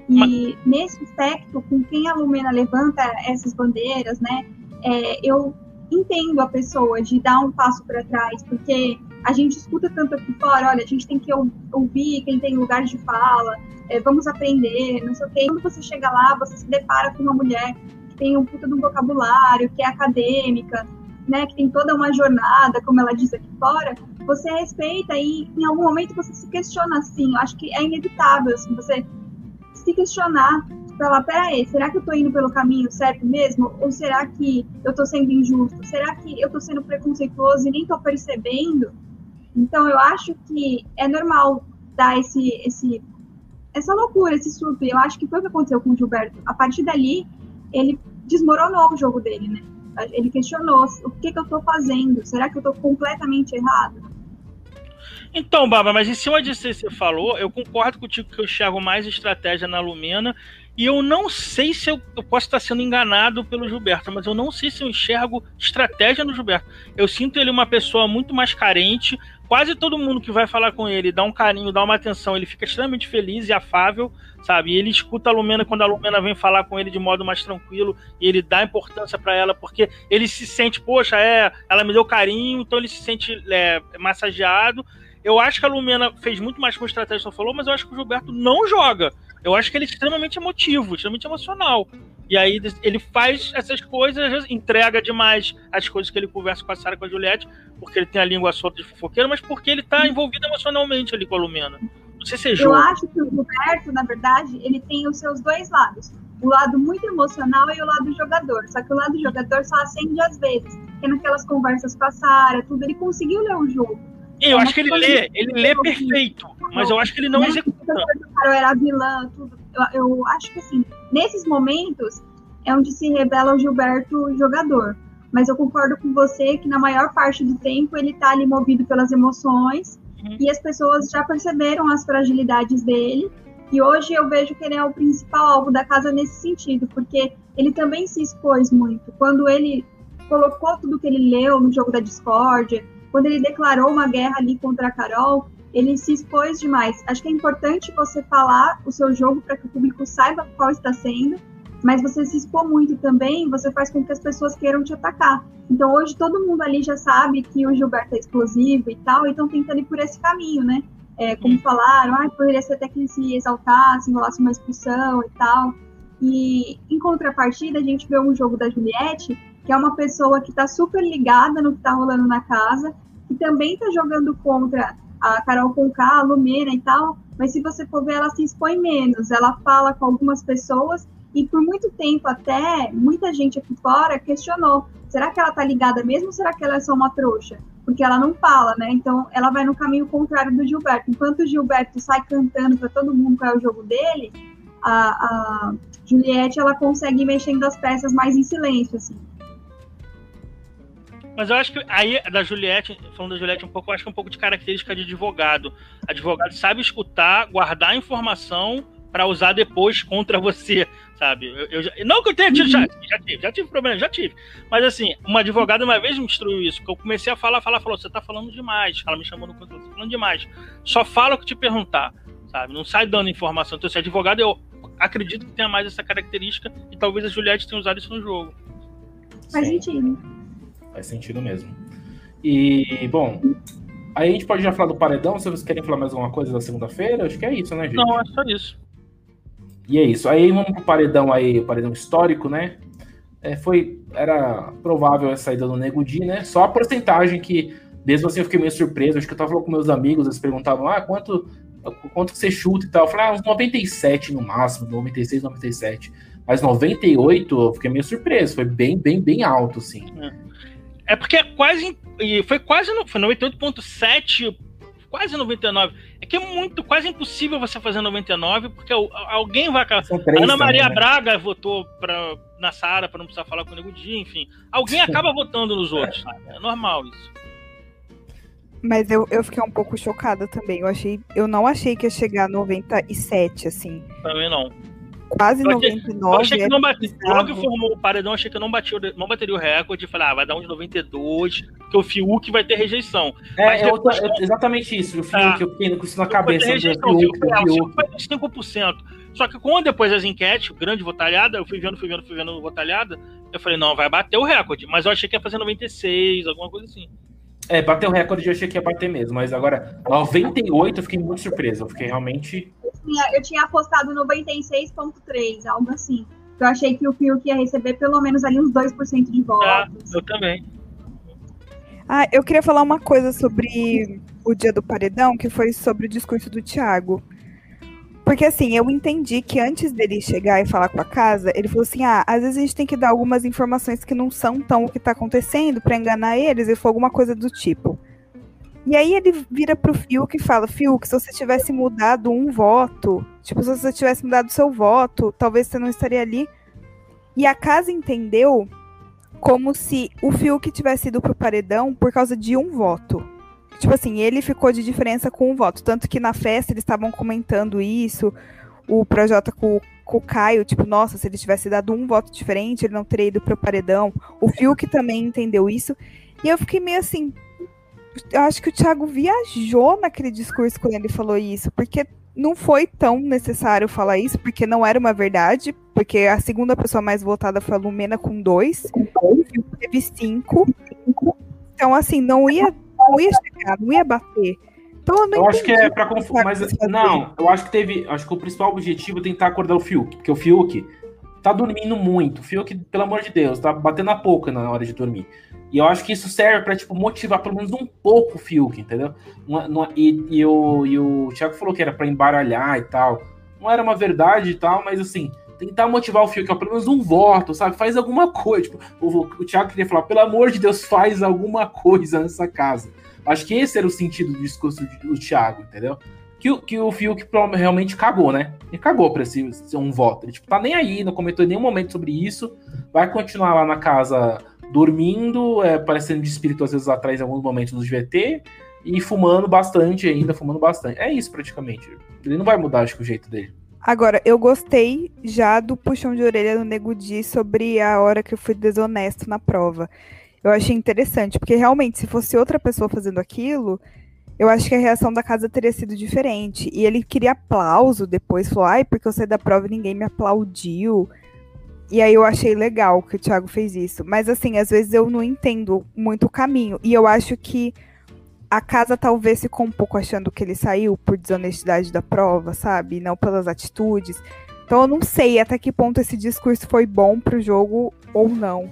E Mas... nesse aspecto, com quem a Lumena levanta essas bandeiras, né, é, eu entendo a pessoa de dar um passo para trás, porque a gente escuta tanto aqui fora, olha, a gente tem que ouvir quem tem lugar de fala, é, vamos aprender, não sei o quê. Quando você chega lá, você se depara com uma mulher tem um puta de um vocabulário, que é acadêmica, né, que tem toda uma jornada, como ela diz aqui fora, você respeita e em algum momento você se questiona assim. Eu acho que é inevitável assim, você se questionar falar, peraí, será que eu tô indo pelo caminho certo mesmo? Ou será que eu tô sendo injusto? Será que eu tô sendo preconceituoso e nem tô percebendo? Então eu acho que é normal dar esse, esse, essa loucura, esse surto. Eu acho que foi o que aconteceu com o Gilberto. A partir dali, ele desmoronou o jogo dele, né? Ele questionou o que, que eu tô fazendo? Será que eu tô completamente errado? Então, Baba, mas em cima disso que você falou, eu concordo contigo que eu enxergo mais estratégia na Lumena. E eu não sei se eu, eu, posso estar sendo enganado pelo Gilberto, mas eu não sei se eu enxergo estratégia no Gilberto. Eu sinto ele uma pessoa muito mais carente. Quase todo mundo que vai falar com ele dá um carinho, dá uma atenção, ele fica extremamente feliz e afável, sabe? E ele escuta a Lumena quando a Lumena vem falar com ele de modo mais tranquilo e ele dá importância para ela porque ele se sente, poxa, é, ela me deu carinho, então ele se sente é, massageado. Eu acho que a Lumena fez muito mais com a estratégia que falou, mas eu acho que o Gilberto não joga. Eu acho que ele é extremamente emotivo, extremamente emocional. E aí ele faz essas coisas, entrega demais as coisas que ele conversa com a Sarah com a Juliette, porque ele tem a língua solta de fofoqueiro, mas porque ele tá envolvido emocionalmente ali com a Lumena. Sei se é. Eu acho que o Gilberto, na verdade, ele tem os seus dois lados. O lado muito emocional e o lado jogador. Só que o lado jogador só acende às vezes. Porque naquelas conversas com a Sarah, tudo, ele conseguiu ler o jogo. Eu acho que ele lê, ele lê perfeito, mas eu acho que ele não executa. Eu era vilã, tudo. Eu, eu acho que assim, nesses momentos é onde se revela o Gilberto jogador. Mas eu concordo com você que na maior parte do tempo ele tá ali movido pelas emoções uhum. e as pessoas já perceberam as fragilidades dele. E hoje eu vejo que ele é o principal alvo da casa nesse sentido, porque ele também se expôs muito. Quando ele colocou tudo que ele leu no jogo da discórdia, quando ele declarou uma guerra ali contra a Carol, ele se expôs demais. Acho que é importante você falar o seu jogo para que o público saiba qual está sendo, mas você se expor muito também, você faz com que as pessoas queiram te atacar. Então hoje todo mundo ali já sabe que o Gilberto é explosivo e tal, e estão tentando ir por esse caminho, né? É, como falaram, ah, poderia ser até que ele se exaltasse, enrolasse uma expulsão e tal. E em contrapartida, a gente vê um jogo da Juliette, que é uma pessoa que está super ligada no que está rolando na casa, que também está jogando contra a Carol Conká, a Lumena e tal, mas se você for ver, ela se expõe menos, ela fala com algumas pessoas e por muito tempo até, muita gente aqui fora questionou, será que ela tá ligada mesmo ou será que ela é só uma trouxa? Porque ela não fala, né? Então ela vai no caminho contrário do Gilberto. Enquanto o Gilberto sai cantando para todo mundo qual é o jogo dele, a, a Juliette ela consegue ir mexendo as peças mais em silêncio, assim. Mas eu acho que aí, da Juliette, falando da Juliette um pouco, eu acho que é um pouco de característica de advogado. Advogado sabe escutar, guardar a informação para usar depois contra você, sabe? Eu, eu já, não que eu tenha tido, já, uhum. já tive, já tive problema, já tive. Mas assim, uma advogada uma vez me instruiu isso, que eu comecei a falar, falar, falou, você tá falando demais. Ela me chamou no controle, você tá falando demais. Só fala o que te perguntar, sabe? Não sai dando informação. Então, esse advogado, eu acredito que tenha mais essa característica e talvez a Juliette tenha usado isso no jogo. Faz sentido. Faz sentido mesmo. E, bom, aí a gente pode já falar do paredão, se vocês querem falar mais alguma coisa da segunda-feira, acho que é isso, né, gente? Não, é só isso. E é isso. Aí vamos pro paredão aí, paredão histórico, né? É, foi, era provável a saída do Nego Di, né? Só a porcentagem que, mesmo assim, eu fiquei meio surpreso. Acho que eu tava falando com meus amigos, eles perguntavam, ah, quanto, quanto você chuta e tal. Eu falei, ah, uns 97 no máximo, 96, 97. Mas 98, eu fiquei meio surpreso. Foi bem, bem, bem alto, assim. É. É porque é quase. Foi quase. Foi 98,7, quase 99. É que é muito, quase impossível você fazer 99, porque alguém vai. Três, Ana Maria também, né? Braga votou pra, na Sara para não precisar falar com o Nego Dia, enfim. Alguém acaba votando nos outros, sabe? É normal isso. Mas eu, eu fiquei um pouco chocada também. Eu achei, eu não achei que ia chegar a 97, assim. Também não quase eu 99. Eu achei que não bati, logo que formou o paredão, achei que não, batia, não bateria o recorde. Falei, ah, vai dar uns 92, porque o Fiuk vai ter rejeição. É, Mas depois, é exatamente isso. O Fiuk, eu fiquei com isso na cabeça. Rejeição, o Fiuk, o Fiuk vai ter 5%. Só que quando depois as enquetes, grande votalhada, eu fui vendo, fui vendo, fui vendo votalhada, eu falei, não, vai bater o recorde. Mas eu achei que ia fazer 96, alguma coisa assim. É, bateu o recorde, eu achei que ia bater mesmo, mas agora 98 eu fiquei muito surpreso. Eu fiquei realmente. Eu tinha, eu tinha apostado 96,3, algo assim. Eu achei que o Fiuk ia receber pelo menos ali uns 2% de votos. Ah, eu também. Ah, eu queria falar uma coisa sobre o dia do paredão, que foi sobre o discurso do Thiago. Porque assim, eu entendi que antes dele chegar e falar com a casa, ele falou assim: ah, às vezes a gente tem que dar algumas informações que não são tão o que tá acontecendo para enganar eles, e foi alguma coisa do tipo. E aí ele vira pro Fiuk e fala: Fiuk, se você tivesse mudado um voto, tipo, se você tivesse mudado seu voto, talvez você não estaria ali. E a casa entendeu como se o Fiuk tivesse ido pro paredão por causa de um voto. Tipo assim, ele ficou de diferença com um voto. Tanto que na festa eles estavam comentando isso. O Projota com, com o Caio, tipo, nossa, se ele tivesse dado um voto diferente, ele não teria ido pro paredão. O Fiuk também entendeu isso. E eu fiquei meio assim. Eu acho que o Thiago viajou naquele discurso quando ele falou isso, porque não foi tão necessário falar isso, porque não era uma verdade, porque a segunda pessoa mais votada foi a Lumena com dois, o Fiuk teve cinco. Então, assim, não ia não ia chegar, não ia bater. Então, eu, eu acho que é para confundir, mas não, eu acho que teve, acho que o principal objetivo é tentar acordar o Fiuk, porque o Fiuk tá dormindo muito. O Fiuk, pelo amor de Deus, tá batendo a pouco na hora de dormir. E eu acho que isso serve para tipo motivar pelo menos um pouco o Fiuk, entendeu? e, e, o, e o Thiago falou que era para embaralhar e tal. Não era uma verdade e tal, mas assim, tentar motivar o Fiuk, ó, pelo menos um voto, sabe? Faz alguma coisa. Tipo, o, o Thiago queria falar, pelo amor de Deus, faz alguma coisa nessa casa. Acho que esse era o sentido do discurso do Thiago, entendeu? Que, que o Fiuk realmente cagou, né? Ele cagou pra ser um voto. Ele, tipo, tá nem aí, não comentou em nenhum momento sobre isso. Vai continuar lá na casa dormindo, é, parecendo de espírito às vezes atrás em alguns momentos do GVT e fumando bastante ainda, fumando bastante. É isso praticamente. Ele não vai mudar, acho que, o jeito dele. Agora, eu gostei já do puxão de orelha do Nego Di sobre a hora que eu fui desonesto na prova. Eu achei interessante, porque realmente, se fosse outra pessoa fazendo aquilo, eu acho que a reação da casa teria sido diferente. E ele queria aplauso depois, falou, ai, porque eu saí da prova e ninguém me aplaudiu. E aí eu achei legal que o Thiago fez isso. Mas assim, às vezes eu não entendo muito o caminho. E eu acho que a casa talvez ficou um pouco achando que ele saiu por desonestidade da prova, sabe? Não pelas atitudes. Então eu não sei até que ponto esse discurso foi bom pro jogo ou não.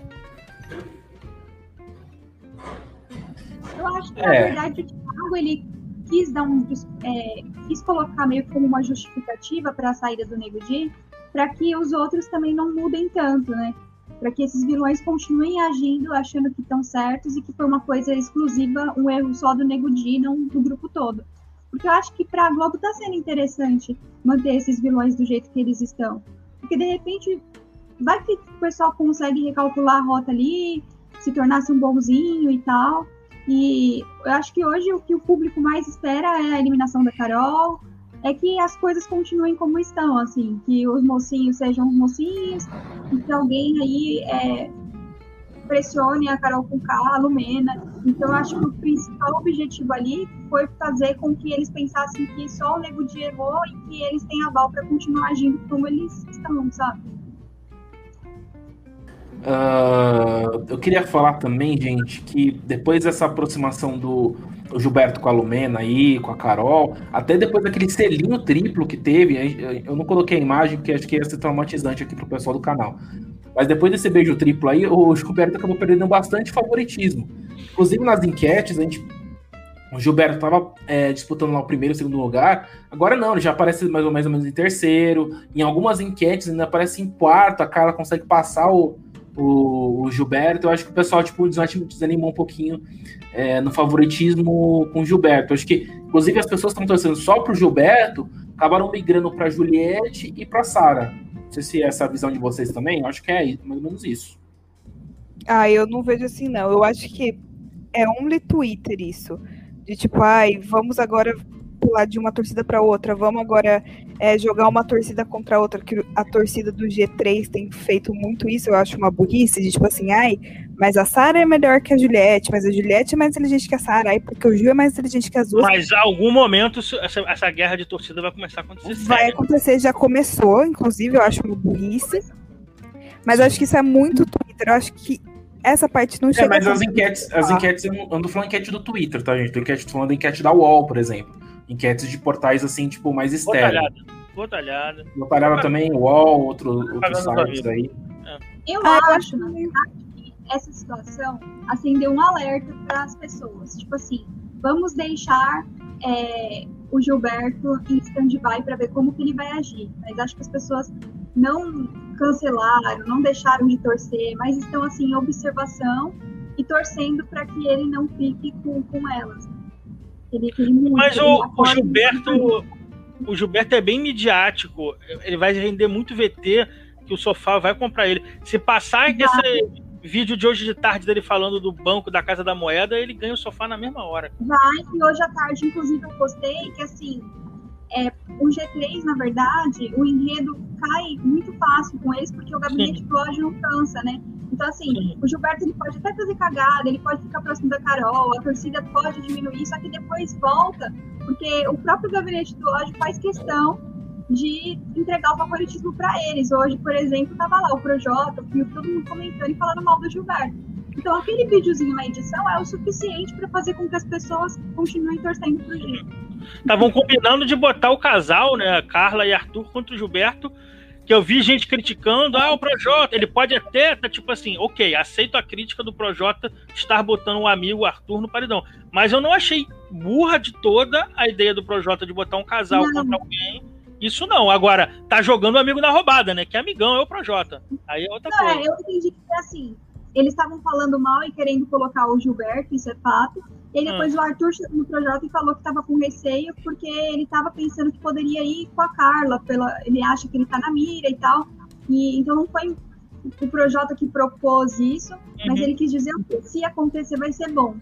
Eu acho que, é. na verdade, o Thiago, ele quis dar um. É, quis colocar meio como uma justificativa para a saída do Nego Di, para que os outros também não mudem tanto, né? para que esses vilões continuem agindo achando que estão certos e que foi uma coisa exclusiva, um erro só do Nego Di, não do grupo todo. Porque eu acho que para a Globo está sendo interessante manter esses vilões do jeito que eles estão. Porque de repente vai que o pessoal consegue recalcular a rota ali, se tornasse um bonzinho e tal. E eu acho que hoje o que o público mais espera é a eliminação da Carol, é que as coisas continuem como estão, assim, que os mocinhos sejam os mocinhos, que alguém aí é, pressione a Carol com a Lumena. Então, acho que o principal objetivo ali foi fazer com que eles pensassem que só o Nego Di errou e que eles têm aval para continuar agindo como eles estão, sabe? Uh, eu queria falar também, gente, que depois dessa aproximação do Gilberto com a Lumena aí, com a Carol, até depois daquele selinho triplo que teve, eu não coloquei a imagem porque acho que ia ser traumatizante aqui pro pessoal do canal. Mas depois desse beijo triplo aí, o Gilberto acabou perdendo bastante favoritismo. Inclusive nas enquetes, a gente. O Gilberto estava é, disputando lá o primeiro e o segundo lugar. Agora não, ele já aparece mais ou menos em terceiro. Em algumas enquetes ainda aparece em quarto. A cara consegue passar o, o, o, Gilberto. Eu acho que o pessoal, tipo, desanimou um pouquinho é, no favoritismo com o Gilberto. Eu acho que, inclusive, as pessoas estão torcendo só pro Gilberto, acabaram migrando para Juliette e para Sara. Não sei se é essa a visão de vocês também. Eu acho que é mais ou menos isso. Ah, eu não vejo assim, não. Eu acho que é only Twitter isso. De tipo, ai, vamos agora pular de uma torcida para outra, vamos agora é, jogar uma torcida contra a outra, que a torcida do G3 tem feito muito isso, eu acho uma burrice, de tipo assim, ai, mas a Sara é melhor que a Juliette, mas a Juliette é mais inteligente que a Sara, ai, porque o Gil é mais inteligente que as duas. Mas a algum momento essa, essa guerra de torcida vai começar a acontecer. Vai sério. acontecer, já começou, inclusive, eu acho uma burrice. Mas eu acho que isso é muito Twitter, eu acho que essa parte não é, chega. É, mas as enquetes, as enquetes, eu não, eu não falando enquete do Twitter, tá, gente? Tô enquete, falando da enquete da UOL, por exemplo enquetes de portais assim, tipo, mais externos. Botalhada. Botalhada também, UOL, outro, outros sites aí. É. Eu ah, acho, na verdade, que essa situação acendeu um alerta para as pessoas. Tipo assim, vamos deixar é, o Gilberto em stand-by para ver como que ele vai agir. Mas acho que as pessoas não cancelaram, não deixaram de torcer, mas estão assim em observação e torcendo para que ele não fique com, com elas. Mas o, o Gilberto, o Gilberto é bem midiático. Ele vai render muito VT que o sofá vai comprar ele. Se passar esse vídeo de hoje de tarde dele falando do banco da Casa da Moeda, ele ganha o sofá na mesma hora. Vai, e hoje à tarde, inclusive, eu postei que assim. É, o G3, na verdade, o enredo cai muito fácil com eles, porque o gabinete Sim. do ódio não cansa, né? Então, assim, Sim. o Gilberto ele pode até fazer cagada, ele pode ficar próximo da Carol, a torcida pode diminuir, só que depois volta, porque o próprio gabinete do ódio faz questão de entregar o favoritismo para eles. Hoje, por exemplo, tava lá o Projota, o Fio, todo mundo comentando e falando mal do Gilberto. Então, aquele videozinho na edição é o suficiente para fazer com que as pessoas continuem torcendo pro Gil. Estavam combinando de botar o casal, né, Carla e Arthur contra o Gilberto, que eu vi gente criticando, ah, o Projota, ele pode até, tá, tipo assim, ok, aceito a crítica do Projota estar botando um amigo, Arthur, no paredão, mas eu não achei burra de toda a ideia do Projota de botar um casal não. contra alguém isso não. Agora, tá jogando o amigo na roubada, né? Que amigão é o Projota. Aí é outra não, coisa. É, eu entendi que assim, eles estavam falando mal e querendo colocar o Gilberto, isso é fato. E depois hum. o Arthur chegou no Projota e falou que estava com receio, porque ele estava pensando que poderia ir com a Carla, pela, ele acha que ele tá na mira e tal. E então não foi o Projota que propôs isso, uhum. mas ele quis dizer que se acontecer vai ser bom.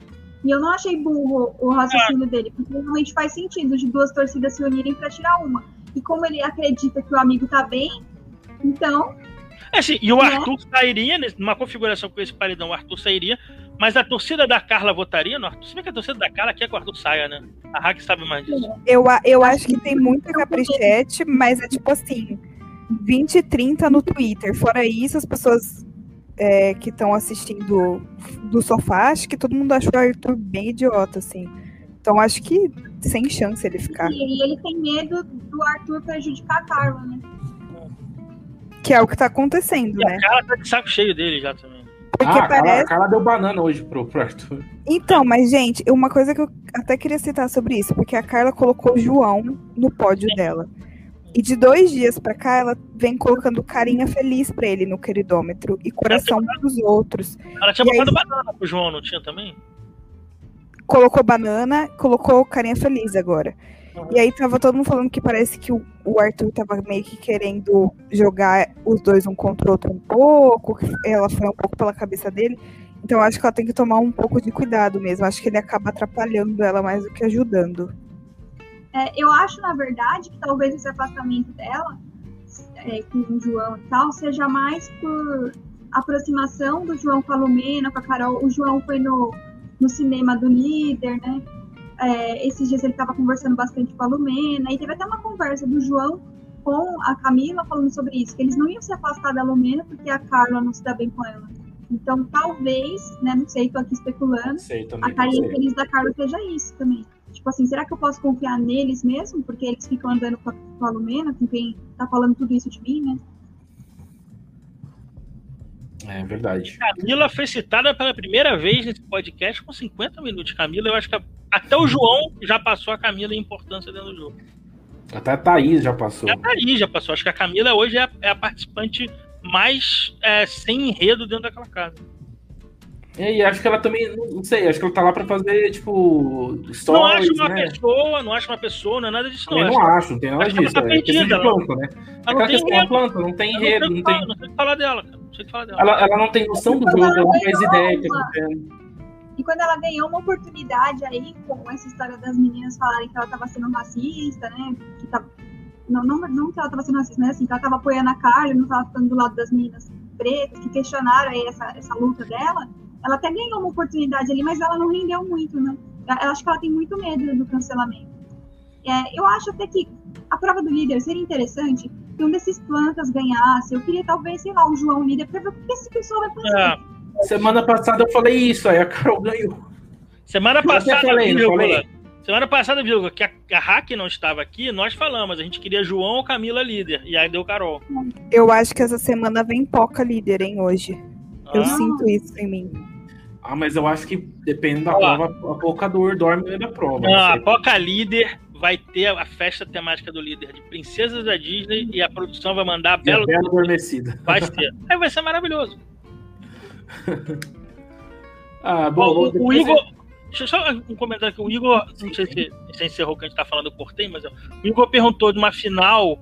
E eu não achei burro o raciocínio é. dele, porque realmente faz sentido de duas torcidas se unirem para tirar uma. E como ele acredita que o amigo tá bem, então. É sim, e o né? Arthur sairia, numa configuração com esse paredão, o Arthur sairia, mas a torcida da Carla votaria no Arthur. Se bem que a torcida da Carla quer que o Arthur saia, né? A Hack sabe mais disso. Eu, eu acho que tem muita caprichete, mas é tipo assim: 20 e 30 no Twitter. Fora isso, as pessoas é, que estão assistindo do sofá, acho que todo mundo achou o Arthur bem idiota, assim. Então acho que sem chance ele ficar. E ele tem medo do Arthur prejudicar a Carla, né? Que é o que tá acontecendo, e né? A Carla tá de saco cheio dele já também. Porque ah, parece... a Carla deu banana hoje pro, pro Arthur. Então, mas, gente, uma coisa que eu até queria citar sobre isso, porque a Carla colocou o João no pódio Sim. dela. E de dois dias pra cá, ela vem colocando carinha feliz pra ele no queridômetro e coração pros outros. Ela tinha botado aí... banana pro João, não tinha também? colocou banana, colocou carinha feliz agora. E aí tava todo mundo falando que parece que o, o, Arthur tava meio que querendo jogar os dois um contra o outro um pouco, ela foi um pouco pela cabeça dele. Então acho que ela tem que tomar um pouco de cuidado mesmo. Acho que ele acaba atrapalhando ela mais do que ajudando. É, eu acho, na verdade, que talvez esse afastamento dela é, com o João e tal seja mais por aproximação do João com a Lumena, com a Carol. O João foi no no cinema do líder, né? É, esses dias ele estava conversando bastante com a Lumena, e teve até uma conversa do João com a Camila falando sobre isso, que eles não iam se afastar da Lumena porque a Carla não se dá bem com ela. Então, talvez, né, não sei, tô aqui especulando, sei, a carinha feliz da Carla seja isso também. Tipo assim, será que eu posso confiar neles mesmo? Porque eles ficam andando com a, com a Lumena, com quem tá falando tudo isso de mim, né? É verdade. Camila foi citada pela primeira vez nesse podcast com 50 minutos. Camila, eu acho que até o João já passou a Camila em importância dentro do jogo. Até a Thaís já passou. Até a Thaís já passou. Acho que a Camila hoje é a, é a participante mais é, sem enredo dentro daquela casa. E acho que ela também, não sei, acho que ela tá lá pra fazer, tipo, stories, Não acho uma né? pessoa, não acho uma pessoa, não é nada disso, não. Eu não acho, não tem nada disso. Tá é perdida, de planta, né? Ela não tem enredo. planta, não tem enredo, não, tem... Não sei o que falar dela, cara. Não sei o que falar dela. Ela, ela não tem noção do jogo, ela não faz ideia que tá E quando ela ganhou uma oportunidade aí, com essa história das meninas falarem que ela tava sendo racista, né? Que tá... não, não, não que ela tava sendo racista, mas assim, que ela tava apoiando a Carla, não tava ficando do lado das meninas pretas, que questionaram aí essa, essa luta dela ela até ganhou uma oportunidade ali, mas ela não rendeu muito, né? Eu acho que ela tem muito medo do cancelamento. É, eu acho até que a prova do líder seria interessante que um desses plantas ganhasse. Eu queria talvez, sei lá, o João líder para ver o que esse pessoal vai fazer. É. Semana passada eu falei isso, aí a Carol ganhou. Semana passada, falei, vírgula, semana passada, vírgula, que a, a Hack não estava aqui, nós falamos, a gente queria João ou Camila líder, e aí deu Carol. Eu acho que essa semana vem Poca líder, hein, hoje. Ah. Eu sinto isso em mim. Ah, mas eu acho que depende da prova, a Poca dor dorme meio da prova. Ah, a Poca líder vai ter a festa temática do líder de princesas da Disney e a produção vai mandar a Bela, Bela Adormecida. Vai ser. Aí vai ser maravilhoso. ah, bom, o, o Igor. Deixa eu só um comentário aqui. O Igor, não sei se você encerrou que a gente tá falando, eu cortei, mas o Igor perguntou de uma final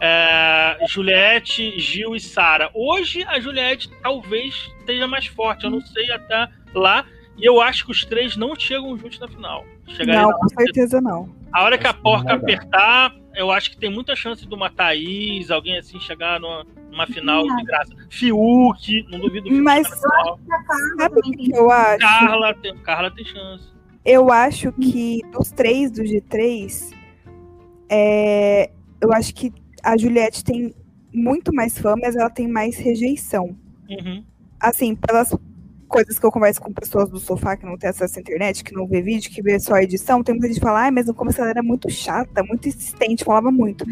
é, Juliette, Gil e Sara. Hoje a Juliette talvez esteja mais forte, eu não sei até lá. E eu acho que os três não chegam juntos na final. Chegaria não, com certeza não. A hora que a porca apertar, eu acho que tem muita chance de uma Thaís, alguém assim, chegar numa, numa final de graça. Fiuk, não duvido. Mas sabe o que eu acho? Carla tem, Carla tem chance. Eu acho que dos três do G3, é, eu acho que a Juliette tem muito mais fã, mas ela tem mais rejeição. Uhum. Assim, pelas coisas que eu converso com pessoas do sofá que não tem acesso à internet, que não vê vídeo, que vê só a edição, tem muita gente que fala, ah, mas no começo ela era muito chata, muito insistente, falava muito.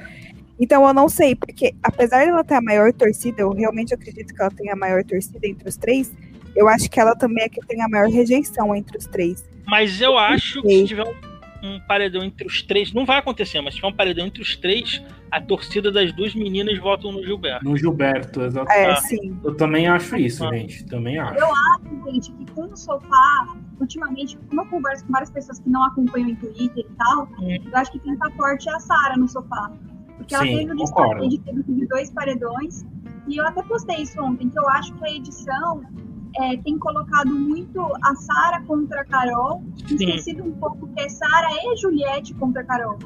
Então eu não sei, porque apesar de ela ter a maior torcida, eu realmente acredito que ela tem a maior torcida entre os três, eu acho que ela também é que tem a maior rejeição entre os três. Mas eu acho que se tiver um um paredão entre os três. Não vai acontecer, mas se tiver um paredão entre os três, a torcida das duas meninas votam no Gilberto. No Gilberto, exatamente. É, sim. Eu também acho isso, ah. gente. Também acho. Eu acho, gente, que com o sofá, ultimamente, como eu converso com várias pessoas que não acompanham em Twitter e tal, hum. eu acho que quem tá forte é a Sara no sofá. Porque ela teve o destaque de ter dois paredões. E eu até postei isso ontem, que eu acho que a edição é, tem colocado muito a Sara contra a Carol, e esquecido um pouco que é Sara e Juliette contra a Carol.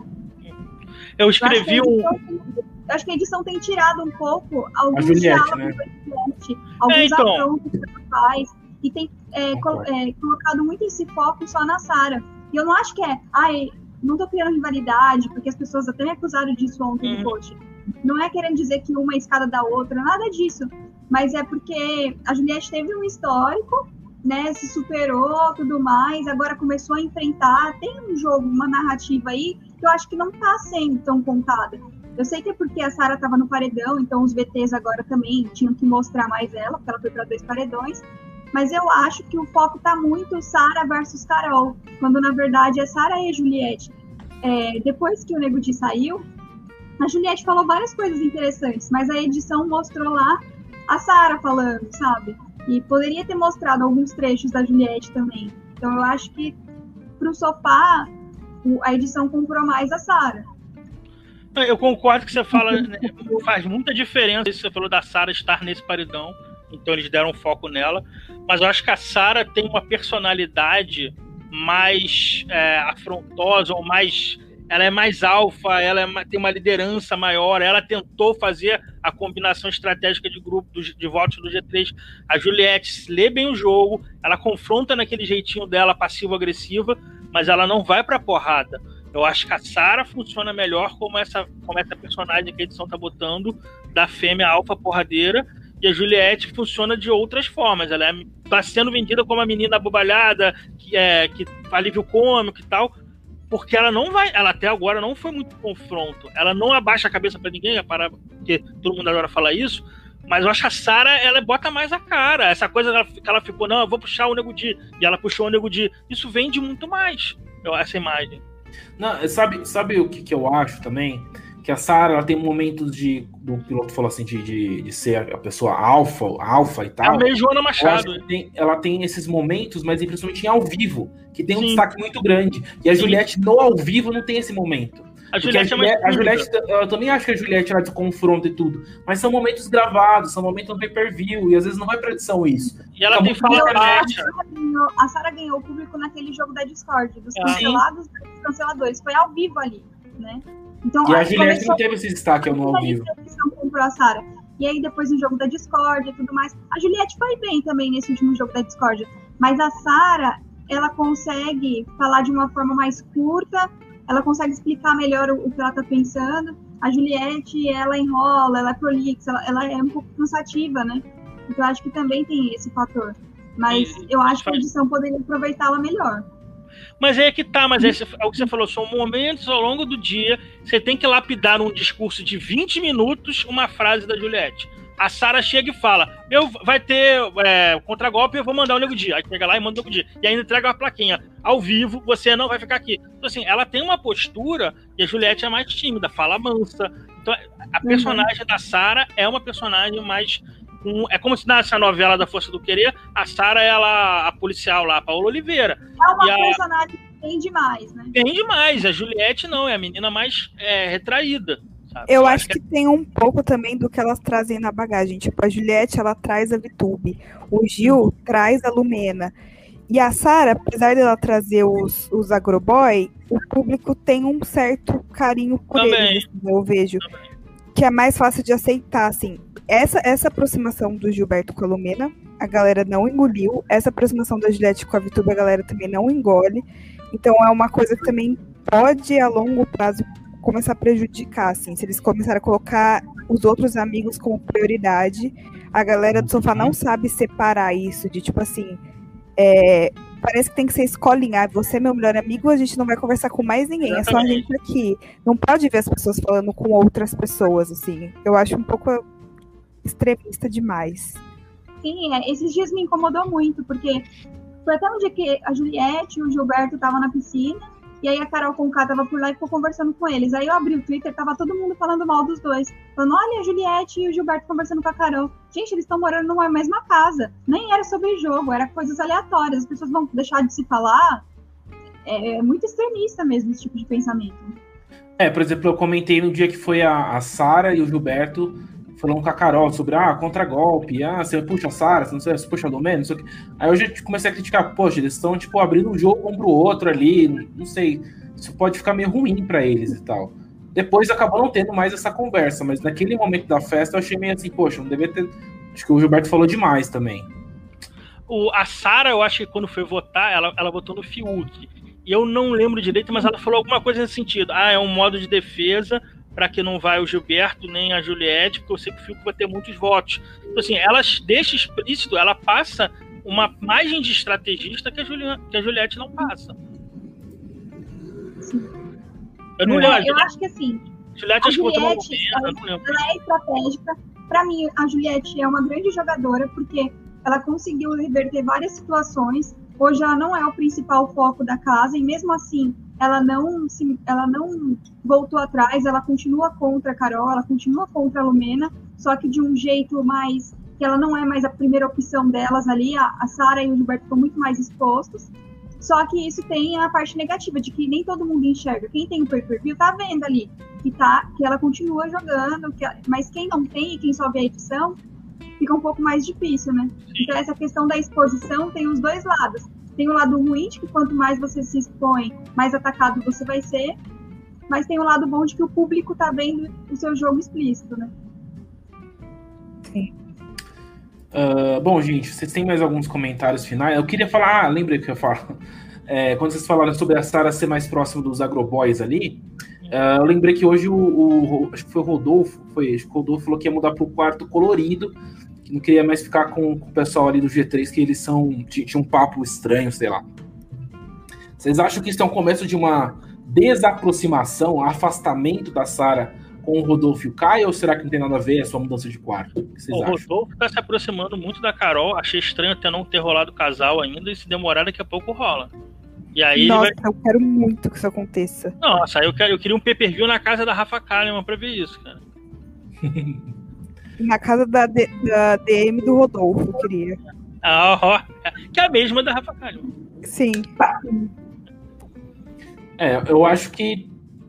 Eu escrevi eu um. eu acho que a edição tem tirado um pouco alguns diálogos né? Juliette, alguns é, então... afrontos que ela faz, e tem é, col é, colocado muito esse foco só na Sara. E eu não acho que é, ai, não tô criando rivalidade, porque as pessoas até me acusaram disso ontem uhum. no post. Não é querendo dizer que uma é escada da outra, nada disso mas é porque a Juliette teve um histórico, né, se superou, tudo mais, agora começou a enfrentar, tem um jogo, uma narrativa aí que eu acho que não está sendo tão contada. Eu sei que é porque a Sara estava no paredão, então os VTs agora também tinham que mostrar mais ela, porque ela foi para dois paredões. Mas eu acho que o foco está muito Sara versus Carol, quando na verdade é Sara e Juliette. É, depois que o Nego Di saiu, a Juliette falou várias coisas interessantes, mas a edição mostrou lá a Sara falando, sabe? E poderia ter mostrado alguns trechos da Juliette também. Então eu acho que pro sofá a edição comprou mais a Sara. Eu concordo que você fala, né, faz muita diferença isso você falou da Sara estar nesse paredão, então eles deram foco nela, mas eu acho que a Sara tem uma personalidade mais é, afrontosa ou mais ela é mais alfa, ela é, tem uma liderança maior, ela tentou fazer a combinação estratégica de grupo do, de votos do G3. A Juliette lê bem o jogo, ela confronta naquele jeitinho dela passivo-agressiva, mas ela não vai pra porrada. Eu acho que a Sara funciona melhor como essa, como essa personagem que a edição tá botando, da fêmea alfa porradeira, e a Juliette funciona de outras formas. Ela é, tá sendo vendida como a menina abobalhada, que é que alívio cômico e tal, porque ela não vai, ela até agora não foi muito confronto. Ela não abaixa a cabeça para ninguém, para porque todo mundo agora fala isso. Mas eu acho que a Sarah, ela bota mais a cara. Essa coisa que ela ficou, não, eu vou puxar o Nego Di. E ela puxou o Nego Di. Isso vende muito mais, essa imagem. Não, sabe, sabe o que, que eu acho também? que a Sarah tem momentos de. O piloto falou assim, de, de, de ser a pessoa alfa, alfa e tal. É meio Joana Machado. Tem, ela tem esses momentos, mas principalmente em ao vivo, que tem um Sim. destaque muito grande. E a Sim. Juliette no ao vivo não tem esse momento. A Juliette, a Juliette, é a Juliette, eu também acho que a Juliette ela confronta e tudo, mas são momentos gravados, são momentos no pay-per-view, e às vezes não vai pra edição isso. E ela tem fala A Sarah ganhou o público naquele jogo da Discord, dos cancelados e dos canceladores. Foi ao vivo ali, né? Então, e a Juliette não teve esse destaque no ao vivo. Comprou a Sarah. E aí depois no jogo da Discord e tudo mais. A Juliette foi bem também nesse último jogo da Discord. Mas a Sarah, ela consegue falar de uma forma mais curta, ela consegue explicar melhor o, o que ela tá pensando. A Juliette, ela enrola, ela é prolixa, ela, ela é um pouco cansativa, né? Então eu acho que também tem esse fator. Mas eu acho que a edição poderia aproveitá-la melhor. Mas é que tá, mas é, é o que você falou, são momentos ao longo do dia, você tem que lapidar num discurso de 20 minutos uma frase da Juliette. A Sara chega e fala: eu vai ter é, contragolpe, eu vou mandar o Nego Dia. Aí pega lá e manda o Nego Dia. E ainda entrega uma plaquinha. Ao vivo, você não vai ficar aqui. Então, assim, ela tem uma postura e a Juliette é mais tímida, fala mansa. Então, a uhum. personagem uhum. da Sara é uma personagem mais. Um, é como se nessa novela da Força do Querer, a Sara ela, a policial lá, a Paola Oliveira. É uma e personagem a... bem demais, né? Bem demais. A Juliette não, é a menina mais é, retraída. Sabe? Eu, acho que, que tem um pouco também do que elas trazem na bagagem. Tipo, a Juliette, ela traz a Vitube. O Gil uhum. traz a Lumena. E a Sara, apesar dela trazer os, os agroboy, o público tem um certo carinho por também. eles, assim, eu vejo. Também. Que é mais fácil de aceitar, assim. Essa, essa aproximação do Gilberto com a Lumena, a galera não engoliu. Essa aproximação da Juliette com a Vitube, a galera também não engole. Então é uma coisa que também pode, a longo prazo, começar a prejudicar, assim, se eles começarem a colocar os outros amigos como prioridade, a galera do sofá não sabe separar isso, de tipo assim, é, parece que tem que ser escolinha, ah, você é meu melhor amigo, a gente não vai conversar com mais ninguém, Exatamente. é só a gente aqui. Não pode ver as pessoas falando com outras pessoas, assim. Eu acho um pouco extremista demais. Sim, é, esses dias me incomodou muito, porque foi até um dia que a Juliette e o Gilberto estavam na piscina, e aí a Carol Conká tava por lá e ficou conversando com eles. Aí eu abri o Twitter, tava todo mundo falando mal dos dois. Falando, olha a Juliette e o Gilberto conversando com a Carol. Gente, eles estão morando numa mesma casa. Nem era sobre jogo, era coisas aleatórias. As pessoas vão deixar de se falar. É, é muito extremista mesmo esse tipo de pensamento. É, por exemplo, eu comentei no dia que foi a, a Sara e o Gilberto falando com a Carol sobre, ah, contra-golpe, ah, você puxa a Sara, você você puxa a Domênio, não sei o que. Aí eu já comecei a criticar, poxa, eles estão, tipo, abrindo um jogo um pro outro ali, não sei, isso pode ficar meio ruim para eles e tal. Depois acabou não tendo mais essa conversa, mas naquele momento da festa eu achei meio assim, poxa, não devia ter. Acho que o Gilberto falou demais também. O, a Sara, eu acho que quando foi votar, ela, ela votou no Fiuk. E eu não lembro direito, mas ela falou alguma coisa nesse sentido. Ah, é um modo de defesa para que não vai o Gilberto nem a Juliette, porque eu sei que o Fiuk vai ter muitos votos. Então, assim, ela deixa explícito, ela passa uma margem de estrategista que a, Juliette, que a Juliette não passa. Sim. Eu não lembro. Eu acho que assim. Juliette, a Juliette ela, ela é estratégica. Para mim, a Juliette é uma grande jogadora, porque ela conseguiu reverter várias situações. Hoje ela não é o principal foco da casa, e mesmo assim, ela não se, ela não voltou atrás, ela continua contra a Carol, ela continua contra a Lumena, só que de um jeito mais que ela não é mais a primeira opção delas ali, a, a Sara e o Gilberto estão muito mais expostos. Só que isso tem a parte negativa de que nem todo mundo enxerga. Quem tem o pay-per-view tá vendo ali que tá que ela continua jogando, que, mas quem não tem e quem só vê a edição, fica um pouco mais difícil, né? Então essa questão da exposição tem os dois lados tem o lado ruim de que quanto mais você se expõe, mais atacado você vai ser. Mas tem o lado bom de que o público tá vendo o seu jogo explícito, né? Sim. Uh, bom, gente, vocês têm mais alguns comentários finais? Eu queria falar, ah, lembrei que eu falo. É, quando vocês falaram sobre a Sara ser mais próximo dos agroboys ali, uh, eu lembrei que hoje o, o, acho que foi o Rodolfo, foi, acho que o Rodolfo falou que ia mudar para o quarto colorido, não queria mais ficar com, com, o pessoal ali do G3, que eles são. tinha um papo estranho, sei lá. Vocês acham que isso é um começo de uma desaproximação, afastamento da Sara com o Rodolfo e o Caio, ou será que não tem nada a ver a sua mudança de quarto? O, o Rodolfo está se aproximando muito da Carol. Achei estranho até não ter rolado o casal ainda, e se demorar, daqui a pouco rola. E aí Nossa, vai... eu quero muito que isso aconteça. Nossa, eu, quero, eu queria um pay-per-view na casa da Rafa Kalimann pra ver isso, cara. Na casa da, da DM do Rodolfo, eu queria. Ah, ó, que é a mesma da Rafa Kalimann. Sim. É, eu acho que.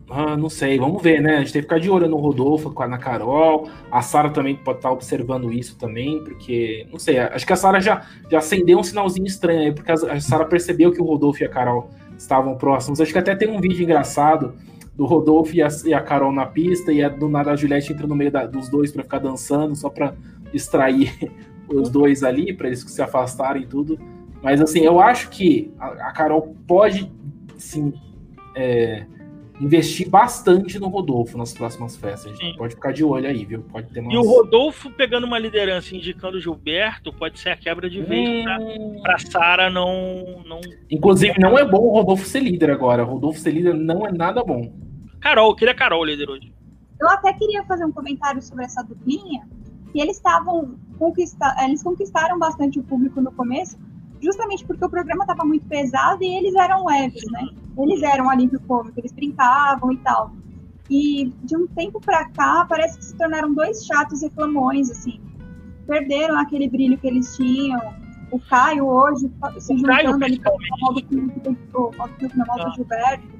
Ah, não sei, vamos ver, né? A gente tem que ficar de olho no Rodolfo, com a Ana Carol. A Sara também pode estar observando isso também, porque, não sei, acho que a Sara já, já acendeu um sinalzinho estranho aí, porque a Sara percebeu que o Rodolfo e a Carol estavam próximos. Acho que até tem um vídeo engraçado do Rodolfo e a, e a, Carol na pista, e a, do nada a Juliette entra no meio da, dos dois para ficar dançando, só para distrair os dois ali, para eles se afastarem e tudo. Mas assim, eu acho que a, a Carol pode sim é, investir bastante no Rodolfo nas próximas festas. A gente Sim. pode ficar de olho aí, viu? Pode ter umas... E o Rodolfo pegando uma liderança indicando o Gilberto pode ser a quebra de vez hum... pra Sara não, não. Inclusive, não é bom o Rodolfo ser líder agora. O Rodolfo ser líder não é nada bom. Carol, queria Carol líder hoje. Eu até queria fazer um comentário sobre essa duplinha, E eles estavam conquista eles conquistaram bastante o público no começo, justamente porque o programa estava muito pesado e eles eram leves, né? Eles eram alívio cômico, eles brincavam e tal. E de um tempo para cá, parece que se tornaram dois chatos reclamões, assim. Perderam aquele brilho que eles tinham. O Caio hoje se juntando ali com o modo do Gilberto.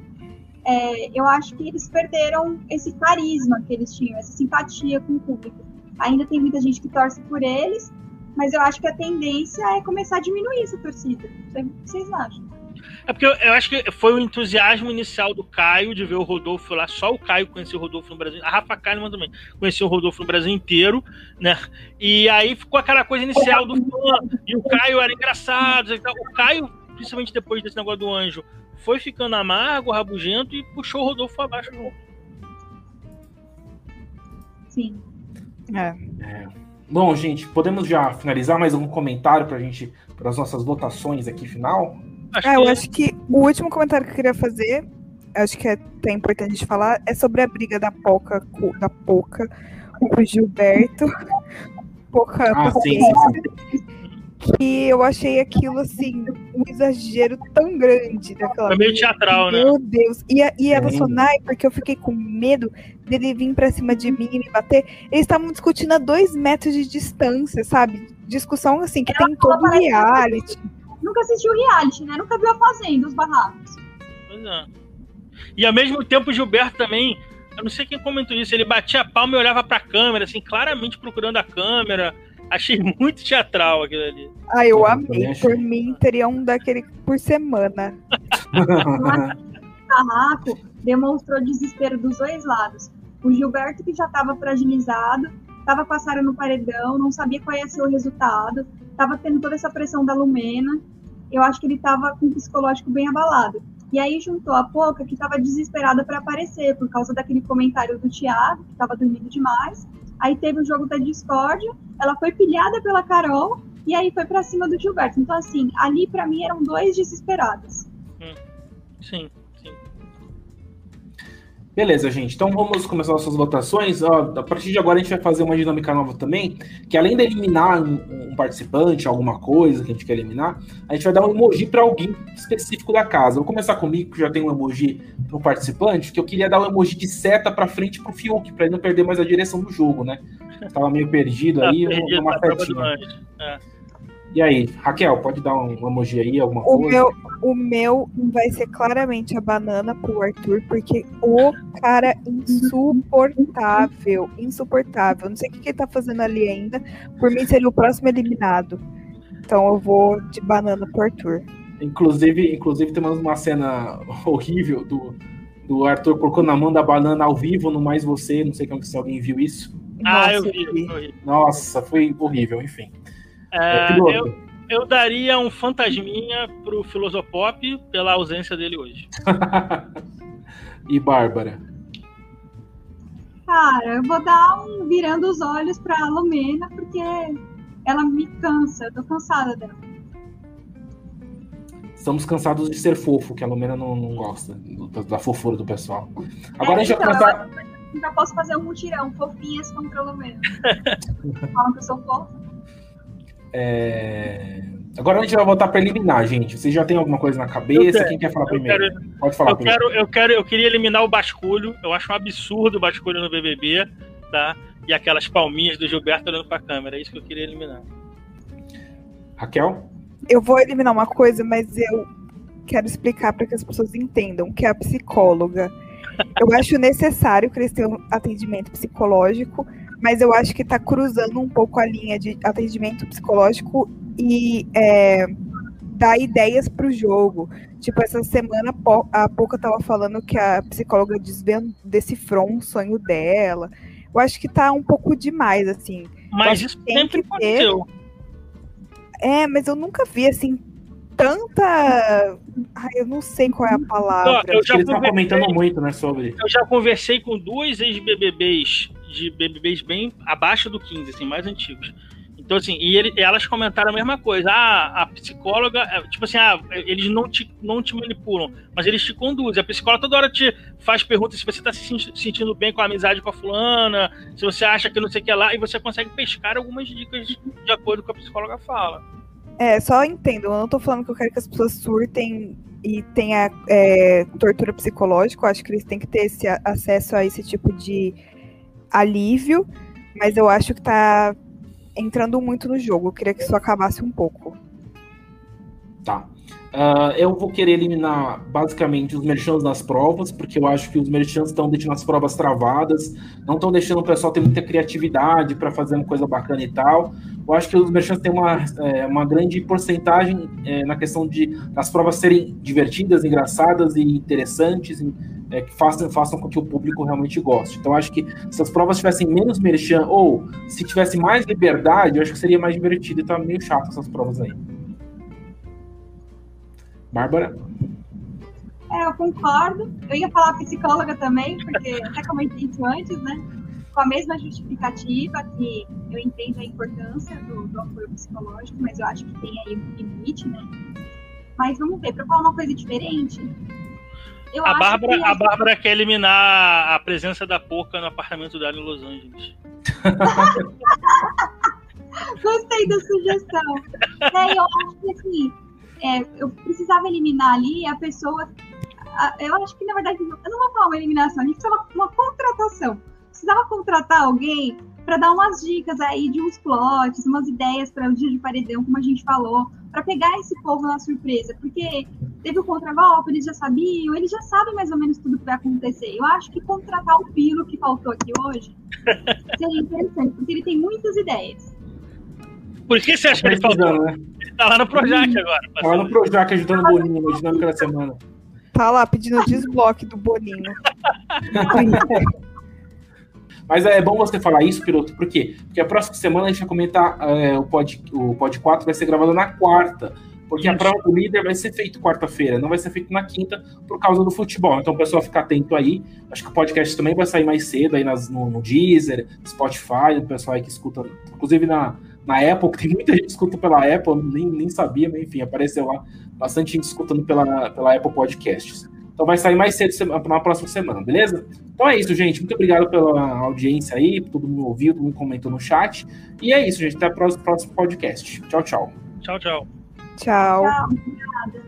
É, eu acho que eles perderam esse carisma que eles tinham, essa simpatia com o público. Ainda tem muita gente que torce por eles, mas eu acho que a tendência é começar a diminuir essa torcida. O que vocês acham? É porque eu, acho que foi o entusiasmo inicial do Caio de ver o Rodolfo lá. Só o Caio conhecia o Rodolfo no Brasil. A Rafa Kalimann também conhecia o Rodolfo no Brasil inteiro, né? E aí ficou aquela coisa inicial do fã. E o Caio era engraçado. O Caio, principalmente depois desse negócio do anjo, foi ficando amargo, rabugento e puxou o Rodolfo abaixo junto. Sim. É. é. Bom, gente, podemos já finalizar mais algum comentário para a gente, para as nossas votações aqui final? Acho é, eu acho que o último comentário que eu queria fazer, acho que é até importante de falar, é sobre a briga da Poca, da Poca com o Gilberto. Poca, ah, sim, sim, sim que eu achei aquilo assim, um exagero tão grande daquela. Foi meio teatral, né? Meu Deus. E, e ela sonai, porque eu fiquei com medo dele vir pra cima de mim e me bater. Eles estavam discutindo a dois metros de distância, sabe? Discussão assim, que tem todo o reality. Nunca assistiu reality, né? Nunca viu a Fazenda, os barracos. Pois é. E ao mesmo tempo o Gilberto também. Eu não sei quem comentou isso. Ele batia a palma e olhava pra câmera, assim, claramente procurando a câmera Achei muito teatral aquilo ali. Ah, eu amei. Por mim, teria um daquele por semana. o Carraco demonstrou desespero dos dois lados. O Gilberto, que já estava fragilizado, estava com a Sara no paredão, não sabia qual ia ser o resultado, estava tendo toda essa pressão da Lumena. Eu acho que ele estava com o psicológico bem abalado. E aí juntou a Poca, que estava desesperada para aparecer, por causa daquele comentário do Thiago, que estava dormindo demais, Aí teve o jogo da discórdia, ela foi pilhada pela Carol e aí foi para cima do Gilberto. Então, assim, ali para mim eram dois desesperados. Hum. Sim. Beleza, gente. Então vamos começar nossas votações. A partir de agora a gente vai fazer uma dinâmica nova também, que além de eliminar um, participante, alguma coisa que a gente quer eliminar, a gente vai dar um emoji para alguém específico da casa. Vou começar comigo, que já tem um emoji para um participante, que eu queria dar um emoji de seta para frente pro Fiuk, para ele não perder mais a direção do jogo, né? Tava meio perdido tá aí, perdido, uma setinha. É. E aí, Raquel, pode dar um emoji aí, alguma o coisa? Meu, o meu vai ser claramente a banana pro Arthur, porque o cara insuportável, insuportável. Não sei o que, que ele tá fazendo ali ainda. Por mim seria o próximo eliminado. Então eu vou de banana pro Arthur. Inclusive, inclusive temos uma cena horrível do, do Arthur colocando na mão da banana ao vivo no Mais Você. Não sei se alguém viu isso. Ah, Nossa, eu vi. Nossa, foi horrível, enfim. É, é eu, eu daria um fantasminha pro Filosopop pela ausência dele hoje. e Bárbara? Cara, eu vou dar um virando os olhos pra Lumena, porque ela me cansa, eu tô cansada dela. Estamos cansados de ser fofo, que a Lumena não, não gosta da, da, fofura do pessoal. Agora é, a gente então, vai começar. Eu já posso fazer um mutirão, fofinhas contra a Lumena. Falam que eu sou fofa. É... Agora a gente vai voltar para eliminar, gente. Vocês já tem alguma coisa na cabeça? Quem quer falar primeiro? Quero, Pode falar. Eu primeiro. quero, eu quero, eu queria eliminar o basculho. Eu acho um absurdo o basculho no BBB, tá? E aquelas palminhas do Gilberto olhando para a câmera. É isso que eu queria eliminar. Raquel? Eu vou eliminar uma coisa, mas eu quero explicar para que as pessoas entendam que é a psicóloga. Eu acho necessário que eles tenham atendimento psicológico, mas eu acho que está cruzando um pouco a linha de atendimento psicológico e é, dar ideias para o jogo. Tipo, essa semana a Pouca estava falando que a psicóloga decifrou um sonho dela. Eu acho que está um pouco demais, assim. Mas isso sempre aconteceu. É, mas eu nunca vi, assim, tanta. Ai, eu não sei qual é a palavra. Não, eu já Eles estão comentando muito, né, sobre. Eu já conversei com duas ex-BBBs de BBBs bem abaixo do 15, assim, mais antigos. Então, assim, e, ele, elas comentaram a mesma coisa. Ah, a psicóloga, é, tipo assim, ah, eles não te, não te manipulam, mas eles te conduzem. A psicóloga toda hora te faz perguntas se você está se sentindo bem com a amizade com a fulana, se você acha que não sei o que lá, e você consegue pescar algumas dicas de, de acordo com o que a psicóloga fala. É, só entendo, eu não tô falando que eu quero que as pessoas surtem e tenha é, tortura psicológica, eu acho que eles têm que ter esse acesso a esse tipo de alívio, mas eu acho que tá entrando muito no jogo. Eu queria que isso acabasse um pouco. Tá. Uh, eu vou querer eliminar basicamente os merchants das provas, porque eu acho que os merchants estão deixando as provas travadas, não estão deixando o pessoal ter muita criatividade para fazer uma coisa bacana e tal. Eu acho que os merchants têm uma, é, uma grande porcentagem é, na questão de as provas serem divertidas, engraçadas e interessantes, é, que façam, façam com que o público realmente goste. Então, acho que se as provas tivessem menos merchan, ou se tivesse mais liberdade, eu acho que seria mais divertido e tá meio chato essas provas aí. Bárbara? É, eu concordo. Eu ia falar psicóloga também, porque até comentei isso antes, né? Com a mesma justificativa, que eu entendo a importância do, do apoio psicológico, mas eu acho que tem aí um limite, né? Mas vamos ver, para falar uma coisa diferente. a Bárbara, que... a Bárbara quer eliminar a presença da Poca no apartamento dela em Los Angeles. Gostei da sugestão. É, eu acho que assim, é, eu precisava eliminar ali a pessoa. A, eu acho que, na verdade, eu não vou falar uma eliminação, a gente precisava uma contratação. Precisava contratar alguém para dar umas dicas aí de uns plots, umas ideias para o dia de paredão, como a gente falou, para pegar esse povo na surpresa, porque teve o contragolpe, eles já sabiam, eles já sabem mais ou menos tudo que vai acontecer. Eu acho que contratar o Pilo que faltou aqui hoje seria interessante, porque ele tem muitas ideias. Por que você acha que ele faltou? Né? Ele tá lá no Projac hum, agora. Tá lá no Projac ajudando o Boninho na dinâmica da semana. Tá lá pedindo desbloque do Boninho. Mas é bom você falar isso, Piroto, por quê? Porque a próxima semana a gente vai comentar é, o, pod, o Pod 4 vai ser gravado na quarta. Porque a prova do líder vai ser feita quarta-feira, não vai ser feito na quinta por causa do futebol. Então o pessoal fica atento aí. Acho que o podcast também vai sair mais cedo aí nas, no, no Deezer, Spotify, o pessoal aí que escuta, inclusive na, na Apple, que tem muita gente que escuta pela Apple, nem, nem sabia, mas enfim, apareceu lá bastante gente escutando pela, pela Apple Podcasts. Então vai sair mais cedo na próxima semana, beleza? Então é isso, gente. Muito obrigado pela audiência aí, todo mundo ouviu, todo mundo comentou no chat. E é isso, gente. Até o próximo podcast. Tchau, tchau. Tchau, tchau. Tchau. tchau.